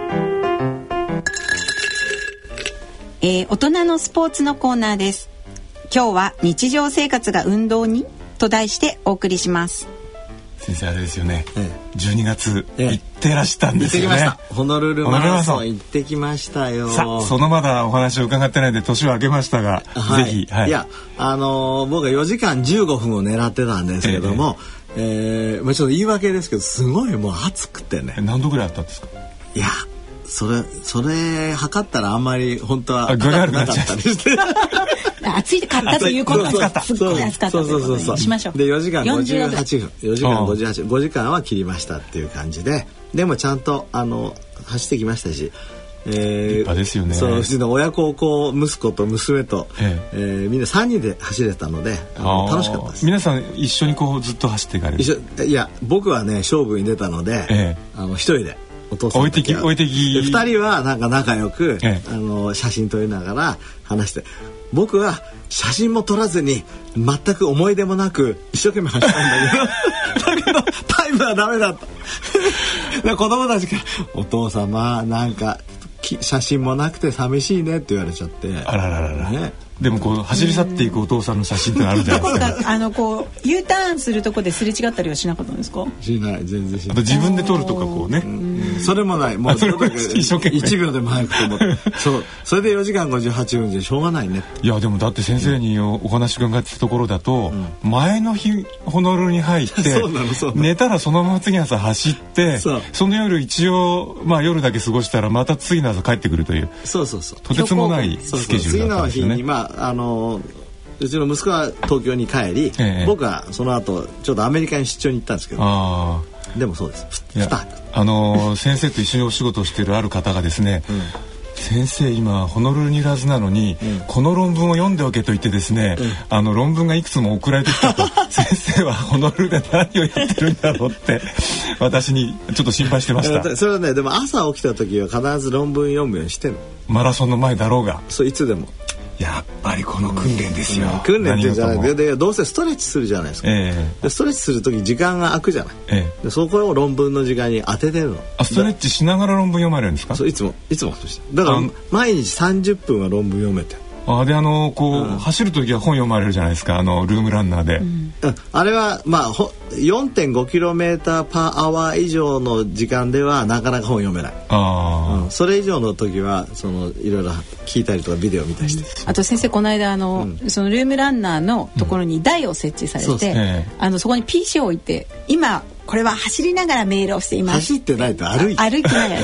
えー、大人のスポーツのコーナーです。今日は日常生活が運動にと題してお送りします。先生あれですよね、ええ、12月行ってらしたんですよね、ホノルルマラソン行ってきましたよ。さそのまだお話を伺ってないんで年を明けましたが、はい、ぜひ、はい、いやあのー、僕は4時間15分を狙ってたんですけども、ええー、まあちょっと言い訳ですけどすごいもう暑くてね。何度ぐらいあったんですか？いやそれそれ測ったらあんまり本当は高くなかったりして暑いかったということはすっごい暑かったということにしましょう。で4時間58分。4時間58分。5時間は切りましたっていう感じで。でもちゃんとあの走ってきましたし。えー、立派ですよね。そううちの親孝行息子と娘と、ええ。えー、みんな3人で走れたので楽しかったです。皆さん一緒にこうずっと走っていかれる。一緒いや僕はね勝負に出たので、ええ、あの一人でお父さん置いてき置いてき。2人はなんか仲良く、ええ、あの写真撮りながら話して。僕は写真も撮らずに全く思い出もなく一生懸命走ったんだけど。だけどタイムはダメだった。子供たちが「お父様なんか写真もなくて寂しいねって言われちゃって。あらららら、ね、でもこう走り去っていくお父さんの写真ってあるじゃないですか。あのこう U ターンするとこですれ違ったりはしなかったんですか？しない全然しない。自分で撮るとかこうね。それもない。もうそれだけ 一生懸命1秒でも早くと思って。そうそれで4時間58分じゃしょうがないね。いやでもだって先生にお話伺ってたところだと、うん、前の日ホノルルに入って 寝たらそのまま次の朝走ってその夜一応まあ夜だけ過ごしたらまた次の朝帰ってくるという。そうそうそう。とてつもないスケジュールだったんですよね。次の日にまああのうちの息子は東京に帰り、ええ、僕はその後ちょっとアメリカに出張に行ったんですけどでもそうです。あの先生と一緒にお仕事をしているある方がですね、うん。先生今ホノルルにいるはずなのに、うん、この論文を読んでおけと言ってですね、うん、あの論文がいくつも送られてきたと。先生はホノルルで何をやってるんだろうって私にちょっと心配してました。それはねでも朝起きた時は必ず論文読むようにしてるマラソンの前だろうが。そういつでもやっぱりこの訓練ですよ、訓練ってじゃないでどうせストレッチするじゃないですか、えー、でストレッチする時時間が空くじゃない、えー、でそこを論文の時間に当ててるの。あストレッチしながら論文読まれるんですか？そういつもいつもだから毎日30分は論文読めてあであのこう、うん、走る時は本読まれるじゃないですかあのルームランナーで、うん、あれはまあ 4.5km パーアワー以上の時間ではなかなか本読めない。あ、うん、それ以上の時はそのいろいろ聞いたりとかビデオ見たりして、あと先生この間あの、そのルームランナーのところに台を設置されて、あのそこに PC を置いて今これは走りながらメールをしています。走ってないと歩いて。歩きながら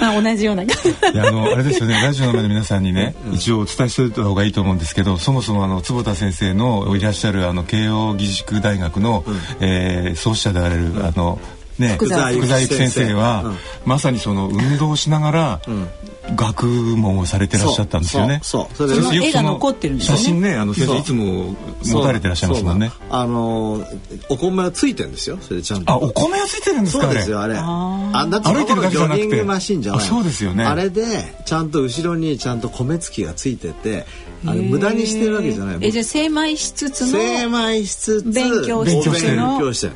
まあ同じような。いやあのあれですよね。ラジオの前の皆さんにね、うん、一応お伝えしておいた方がいいと思うんですけどそもそもあの坪田先生のいらっしゃるあの慶應義塾大学の、うん、えー、創始者であられる、うん、あのね、福沢幸先生は、うん、まさにその運動をしながら、学問をされてらっしゃったんですよね。そうそれで絵が残ってるんですよね。写真ねあの先生いつも持たれてらっしゃいますもんね。あのお米はついてるんですよ。それちゃんと。あお米はついてるんですかそうですよあれ。あだって歩いてるだけじゃなくてジョギングマシンじゃない。そうですよね。あれでちゃんと後ろにちゃんと米付きがついてて。あの無駄にしてるわけじゃない。えじゃあ精米しつつの精米しつつ勉強しつつの勉強してる。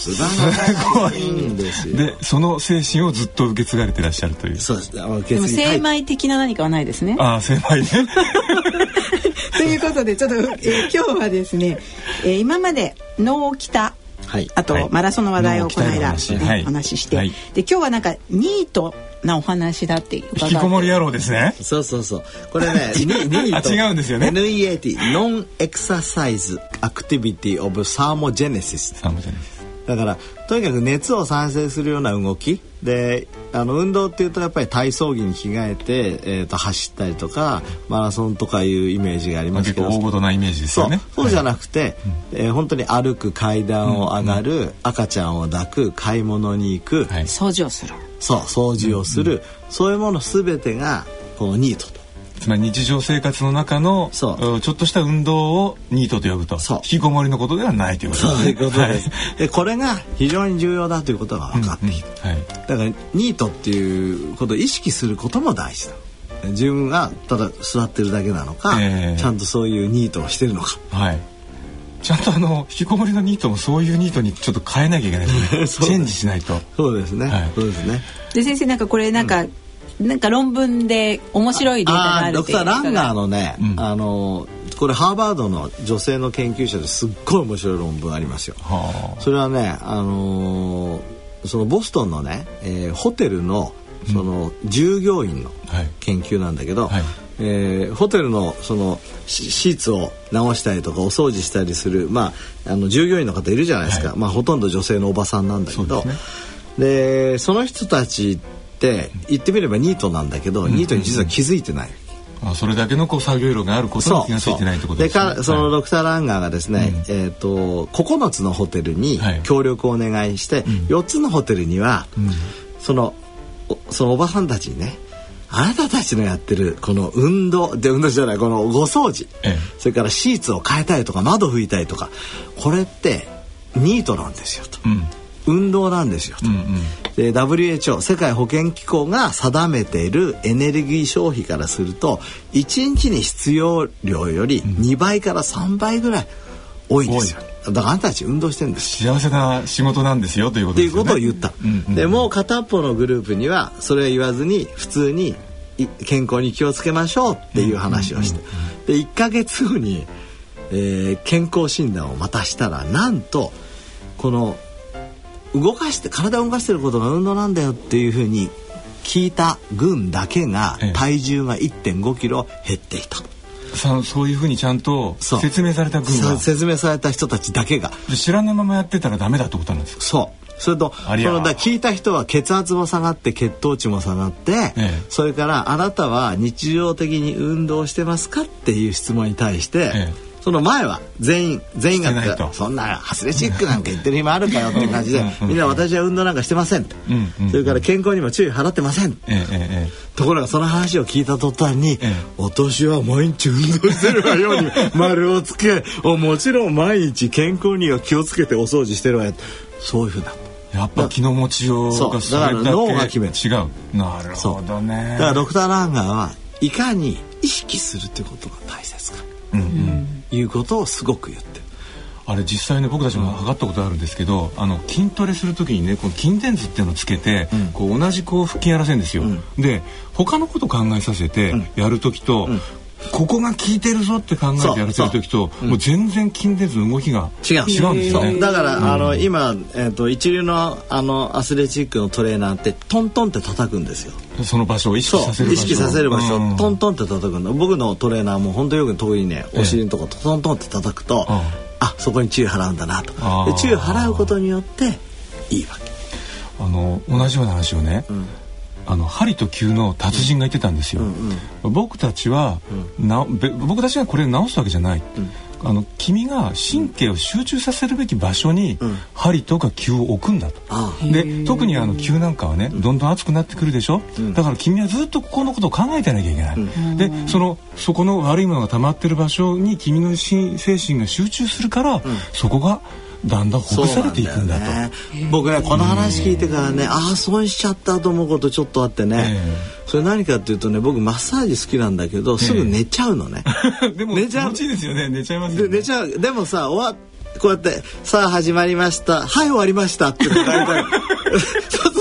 素晴らしいんですよ。で、その精神をずっと受け継がれてらっしゃるという。そうです。でも精米的な何かはないですね。ああ、精米ね。ということで、ちょっと、えー、今日はですね、えー、今まで脳北。はい、あと、はい、マラソンの話題をこの間、ね、お話しして、はい、で今日はなんかニートなお話だって引きこもり野郎ですね。そうそうそう。これね ニート。違うんですよね。NEAT ノンエクササイズアクティビティオブサーモジェネシス。サーモジェネシスだからとにかく熱を産生するような動き。であの運動っていうとやっぱり体操着に着替えて、えー、と走ったりとかマラソンとかいうイメージがありますけど。大ごとなイメージですよね。そう。じゃなくて、はい、えー、本当に歩く階段を上がる、うんうん、赤ちゃんを抱く買い物に行く、はい、掃除をする。そう掃除をする、うん。うん、そういうもの全てがこのニートとつまり日常生活の中のちょっとした運動をニートと呼ぶと引きこもりのことではないということで。す、ね、そういうことです、はい、でこれが非常に重要だということが分かってきて、うんうんはい、だからニートっていうことを意識することも大事だ。自分がただ座ってるだけなのか、えー、ちゃんとそういうニートをしてるのか、はい、ちゃんとあの引きこもりのニートもそういうニートにちょっと変えなきゃいけないですね。チェンジしないと。そうですね、はい、そうですね。で先生なんかこれなんか、うんなんか論文で面白いデータがあるドクター・ランガーのね、うん、あのこれハーバードの女性の研究者ですっごい面白い論文ありますよ。それはね、あのー、そのボストンのね、えー、ホテルのその従業員の研究なんだけど、はい。はい、えー、ホテルのそのシーツを直したりとかお掃除したりする、まあ、あの従業員の方いるじゃないですか、はい、まあ、ほとんど女性のおばさんなんだけど。そで、ね、その人たちって言ってみればニートなんだけど、ニートに実は気づいてない。あそれだけのこう作業量があることに気が付いてないってことですね。でそのドクター・ランガーがですね、うん、えっ、ー、と9つのホテルに協力をお願いして、はい、4つのホテルには、うん、そのそのおばさんたちにねあなたたちのやってるこの運動で運動じゃないこのご掃除、ええ、それからシーツを変えたりとか窓拭いたりとかこれってニートなんですよと。うん運動なんですよと、うんうん、で WHO 世界保健機構が定めているエネルギー消費からすると1日に必要量より2倍から3倍ぐらい多いですよ、だからあんたたち運動してるんです。幸せな仕事なんですよということですね。ということを言った、うんうん、でもう片っぽのグループにはそれを言わずに普通に健康に気をつけましょうっていう話をして、で1か月後に、えー、健康診断をまたしたらなんとこの動かして体を動かしてることが運動なんだよっていうふうに聞いた軍だけが体重が1.5キロ減っていた。そそういうふうにちゃんと説明された軍は説明された人たちだけが。知らないままやってたらダメだってことなんですか？そう。それとそのだ聞いた人は血圧も下がって血糖値も下がって、ええ、それからあなたは日常的に運動してますかっていう質問に対して、ええその前は全員全員がそんなアスレチックなんか言ってる暇あるかよっていう感じでみんな私は運動なんかしてませんそれから健康にも注意払ってません、と。ころがその話を聞いた途端に、私は毎日運動してるわように丸をつけもちろん毎日健康には気をつけてお掃除してるわよ。そういうふうな。やっぱ気の持ちようがだから脳が決める。違う。なるほどね。だからドクター・ランガーはいかに意識するってことが大切か、いうことをすごく言ってる。あれ実際ね僕たちも測ったことあるん。ですけど、あの筋トレする時にねこの筋電図っていうのをつけて、うん、こう同じこう腹筋やらせるん。ですよ、うん、で他のこと考えさせてやる時と、うん、ここが効いてるぞって考えてやらせる時ともう全然筋電図の動きが違う。違うんですよね。だから、あの今、えーと、一流のあのアスレチックのトレーナーってトントンって叩くんですよ。その場所を意識させる場所。意識させる場所。をトントンって叩くんだ僕のトレーナーも本当よく遠いねお尻のとこトントンって叩くと、あそこに注意払うんだなと。で注意払うことによっていいわけ。あの同じような話をね、うん、あの針と球の達人が言ってたんですよ、僕たちは、な僕たちがこれ直すわけじゃない、あの君が神経を集中させるべき場所に針とか球を置くんだと、で特にあの球なんかはねどんどん熱くなってくるでしょ、うん、だから君はずっとここのことを考えてなきゃいけない、うん、でそのそこの悪いものが溜まってる場所に君の精神が集中するから、うん、そこがだんだんほぐされていくんだと、ね、僕ねこの話聞いてからね、ああ損しちゃったと思うことちょっとあってね、それ何かっていうとね僕マッサージ好きなんだけどすぐ寝ちゃうのね、でも寝ちゃう。気持ちいいですよね。寝ちゃいます、ね、で寝ちゃう。でもさ終わこうやって「さあ始まりました。はい終わりました」って書いてある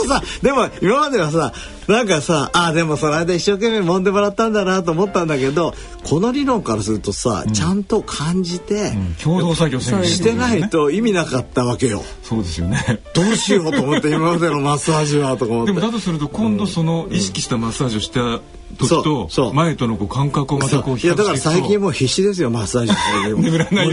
とさでも今まではさなんかさあでもその間一生懸命揉んでもらったんだなと思ったんだけどこの理論からするとさ、うん、ちゃんと感じて、うん、共同作業してないと意味なかったわけよ。そうですよね。どうしようと思って今までのマッサージはとか思って。でもだとすると今度その意識したマッサージをした時と前とのこう感覚をまたこういやだから最近もう必死ですよマッサージ 眠らない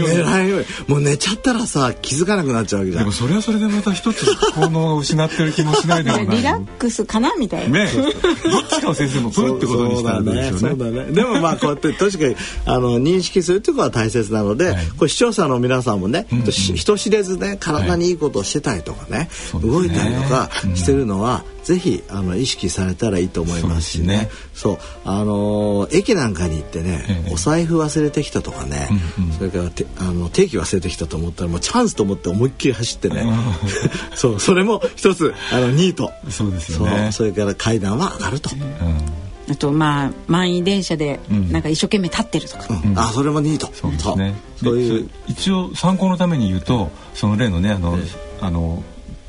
ように。もう寝ちゃったらさ気づかなくなっちゃうわけじゃん。でもそれはそれでまた一つ効能を失ってる気もしないでもないリラックスかなみたいな。ね。どっちかを先生も取るってことにしたんですよね。そうだね。でもまあこうやって確かにあの認識するっていうことは大切なので、はい、これ視聴者の皆さんもね、うんうん、人知れずね体にいいことをしてたりとかね、はい、動いたりとかしてるのは、うん、ぜひあの意識されたらいいと思いますしね。そうあの駅なんかに行ってね、ええ、お財布忘れてきたとかね、うんうん、それからてあの定期忘れてきたと思ったらもうチャンスと思って思いっきり走ってね。そうそれも一つあのニート。そうですよね。それから階段は上がると。うん。あとまあ満員電車でなんか一生懸命立ってるとか、うん、あそれもニート。そうですね。そう。いう一応参考のために言うとその例のねあの、あの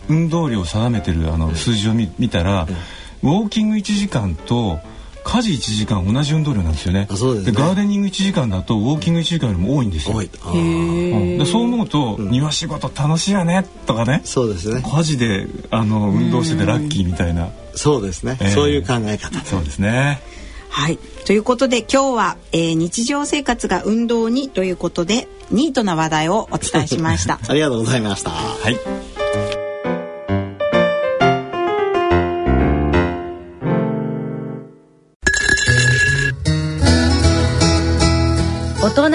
運動量を定めてるあの数字を見見たら、ウォーキング1時間と家事1時間同じ運動量なんですよね。そうで、ね、ガーデニング1時間だとウォーキング1時間よりも多いんですよ。多い。うん、そう思うと、うん、庭仕事楽しいよねとかね。そうですね。家事であの運動しててラッキーみたいな。そうですね、えー、そういう考え方。そうですね。はい。ということで今日は、えー、日常生活が運動にということでニートな話題をお伝えしました。ありがとうございました。はい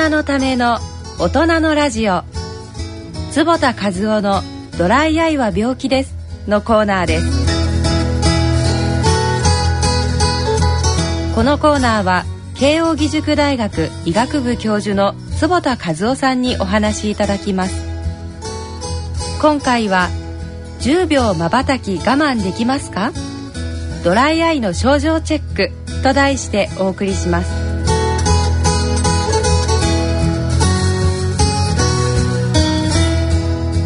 人のための大人のラジオ。坪田和夫のドライアイは病気ですのコーナーです。このコーナーは慶應義塾大学医学部教授の坪田和夫さんにお話しいただきます。今回は10秒まばたき我慢できますか？ドライアイの症状チェックと題してお送りします。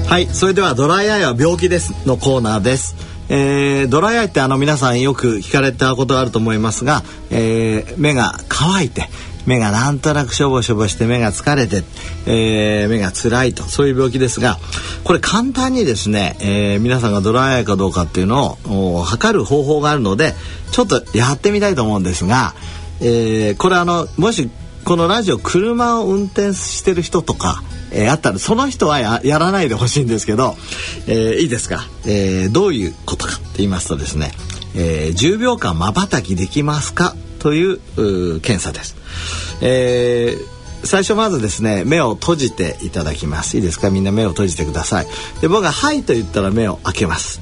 はいそれではドライアイは病気ですのコーナーです。えー、ドライアイってあの皆さんよく聞かれたことがあると思いますが、えー、目が乾いて目がなんとなくしょぼしょぼして目が疲れて、えー、目が辛いとそういう病気ですがこれ簡単にですね、えー、皆さんがドライアイかどうかっていうのを測る方法があるのでちょっとやってみたいと思うんですが、えー、これあのもしこのラジオ車を運転してる人とかえー、あったらその人はやらないでほしいんですけど、えー、いいですか、えー、どういうことかって言いますとですね、えー、10秒間まばたきできますかという検査です。えー最初まずですね目を閉じていただきます。いいですか？みんな目を閉じてください。で僕が「はい」と言ったら目を開けます。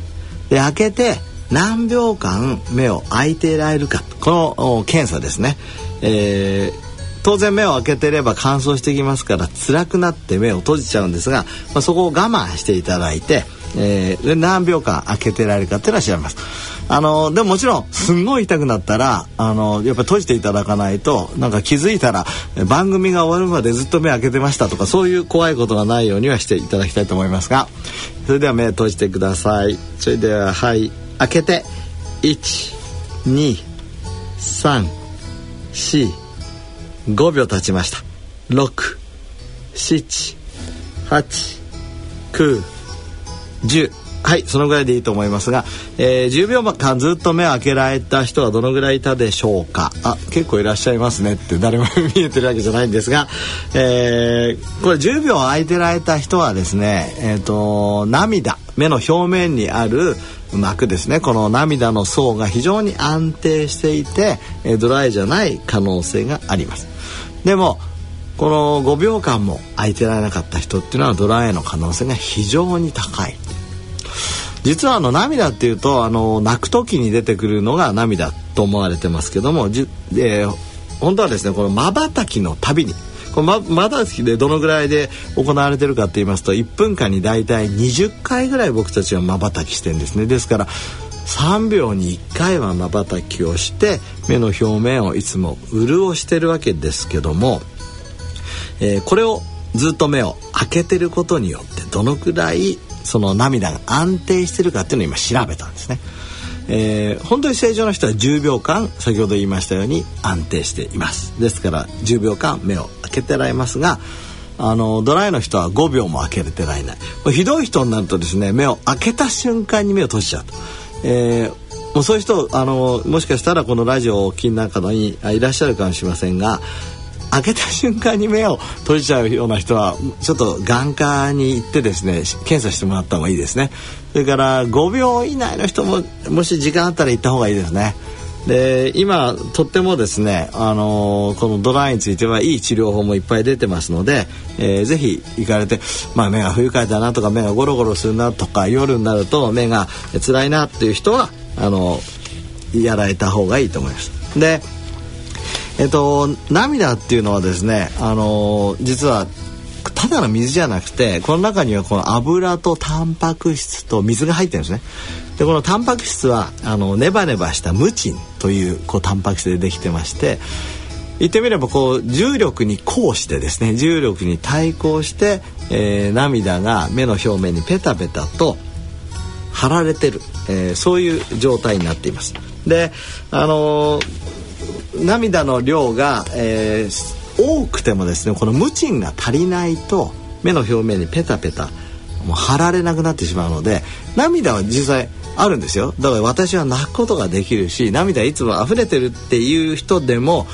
で開けて何秒間目を開いていられるか。この検査ですね、えー、当然目を開けてれば乾燥してきますから辛くなって目を閉じちゃうんですが、まあ、そこを我慢していただいて、えー、何秒間開けてられるかっていうのは調べます。あのでももちろんすんごい痛くなったらあのやっぱ閉じていただかないとなんか気づいたら番組が終わるまでずっと目開けてましたとかそういう怖いことがないようにはしていただきたいと思いますがそれでは目閉じてください。それでははい。開けて1234 5秒経ちました。678910はいそのぐらいでいいと思いますが、えー、10秒間ずっと目を開けられた人はどのぐらいいたでしょうか。あ結構いらっしゃいますねって誰も見えてるわけじゃないんですが、えー、これ10秒開いてられた人はですね、えーと、涙。目の表面にある膜ですね。この涙の層が非常に安定していてドライじゃない可能性があります。でもこの5秒間も空いてられなかった人っていうのはドライの可能性が非常に高い。実はあの涙っていうとあの泣く時に出てくるのが涙と思われてますけどもじ、えー、本当はですねこのまばたきのたびにこのまばたきでどのぐらいで行われてるかって言いますと1分間に大体20回ぐらい僕たちはまばたきしてんですね。ですから3秒に1回はまばたきをして目の表面をいつも潤してるわけですけども、えー、これをずっと目を開けてることによってどのくらいその涙が安定してるかっていうのを今調べたんですね。えー、本当に正常な人は10秒間先ほど言いましたように安定しています。ですから10秒間目を開けてられますがあのドライの人は5秒も開けれてられない。ひどい人になるとですね目を開けた瞬間に目を閉じちゃうと、えー、もうそういう人あのもしかしたらこのラジオをお聞きのにいらっしゃるかもしれませんが開けた瞬間に目を閉じちゃうような人はちょっと眼科に行ってですね検査してもらった方がいいですね。それから5秒以内の人ももし時間あったら行った方がいいですね。で今とってもですね、あのー、このドライについてはいい治療法もいっぱい出てますので、えー、ぜひ行かれて、まあ、目が不愉快だなとか目がゴロゴロするなとか夜になると目が辛いなっていう人はあのやられた方がいいと思います。でえっと、涙っていうのはですね、あの実はただの水じゃなくてこの中にはこの油とタンパク質と水が入ってるんですね。でこのタンパク質はあのネバネバしたムチンというこうタンパク質でできてまして言ってみればこう重力に抗してですね重力に対抗して、えー、涙が目の表面にペタペタと貼られてる、えー、そういう状態になっています。であのー涙の量が、えー、多くてもですねこのムチンが足りないと目の表面にペタペタもう貼られなくなってしまうので涙は実際あるんですよ。だから私は泣くことができるし涙いつも溢れてるっていう人でも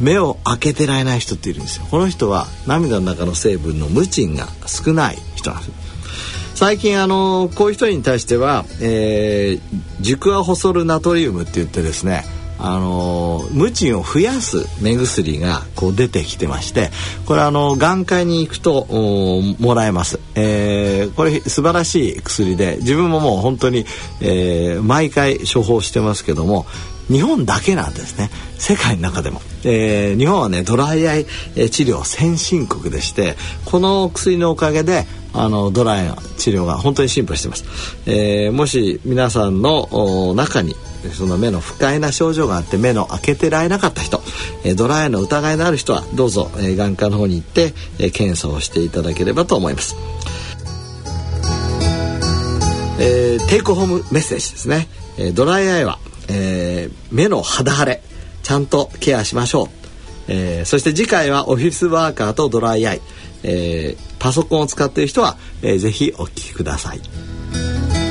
目を開けてられない人っているんですよ。この人は涙の中の成分のムチンが少ない人なんです。最近あのこういう人に対しては、えー、熟アホソルナトリウムって言ってですねあのムチンを増やす目薬がこう出てきてましてこれあの眼科に行くともらえます、えー、これ素晴らしい薬で自分ももう本当に、えー、毎回処方してますけども日本だけなんですね。世界の中でも、えー、日本はねドライアイ治療先進国でしてこの薬のおかげであのドライの治療が本当に進歩してます、えー、もし皆さんの中にその目の不快な症状があって目の開けてられなかった人、えドライアイの疑いのある人はどうぞ、え眼科の方に行って、え検査をしていただければと思います。えー、テイクホームメッセージですね、え、ドライアイは、えー、目の肌荒れちゃんとケアしましょう、えー、そして次回はオフィスワーカーとドライアイ、えー、パソコンを使っている人は、えー、ぜひお聞きください。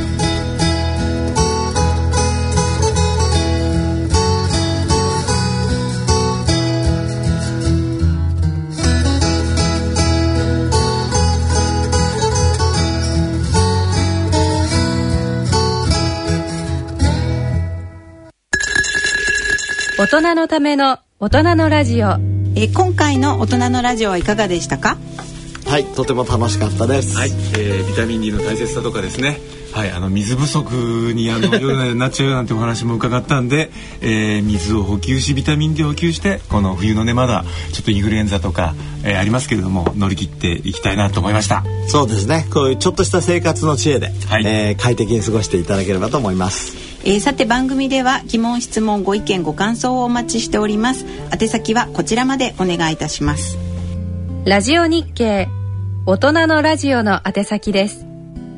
大人のための大人のラジオ。え今回の大人のラジオはいかがでしたか？はいとても楽しかったです。はい、えー、ビタミン D の大切さとかですね。はい、あの水不足にあの夜になっちゃうなんてお話も伺ったんで、えー、水を補給しビタミン D を補給してこの冬のねまだちょっとインフルエンザとか、えー、ありますけれども乗り切っていきたいなと思いました。そうですね。こういうちょっとした生活の知恵で、はい、えー、快適に過ごしていただければと思いますえー、さて番組では疑問質問ご意見ご感想をお待ちしております。宛先はこちらまでお願いいたします。ラジオ日経大人のラジオの宛先です。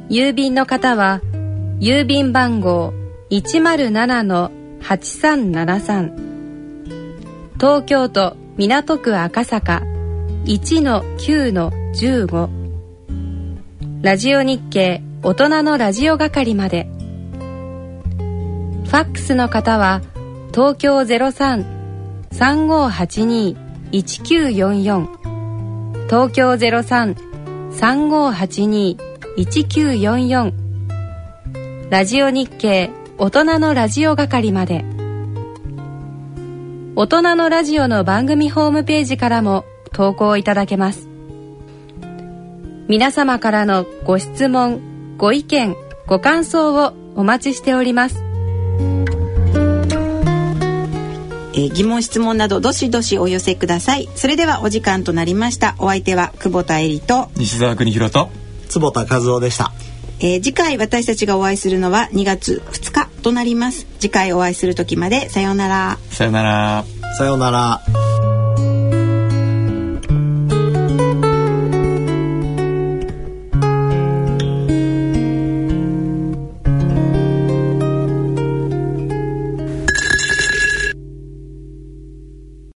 郵便の方は郵便番号107-8373東京都港区赤坂1-9-15ラジオ日経大人のラジオ係まで。ファックスの方は東京03-3582-1944東京03-3582-1944ラジオ日経大人のラジオ係まで。大人のラジオの番組ホームページからも投稿いただけます。皆様からのご質問ご意見ご感想をお待ちしております。えー、疑問質問などどしどしお寄せください。それではお時間となりました。お相手は久保田恵里と西澤邦弘と坪田和夫でした、えー、次回私たちがお会いするのは2月2日となります。次回お会いする時までさようなら。さようなら。さようなら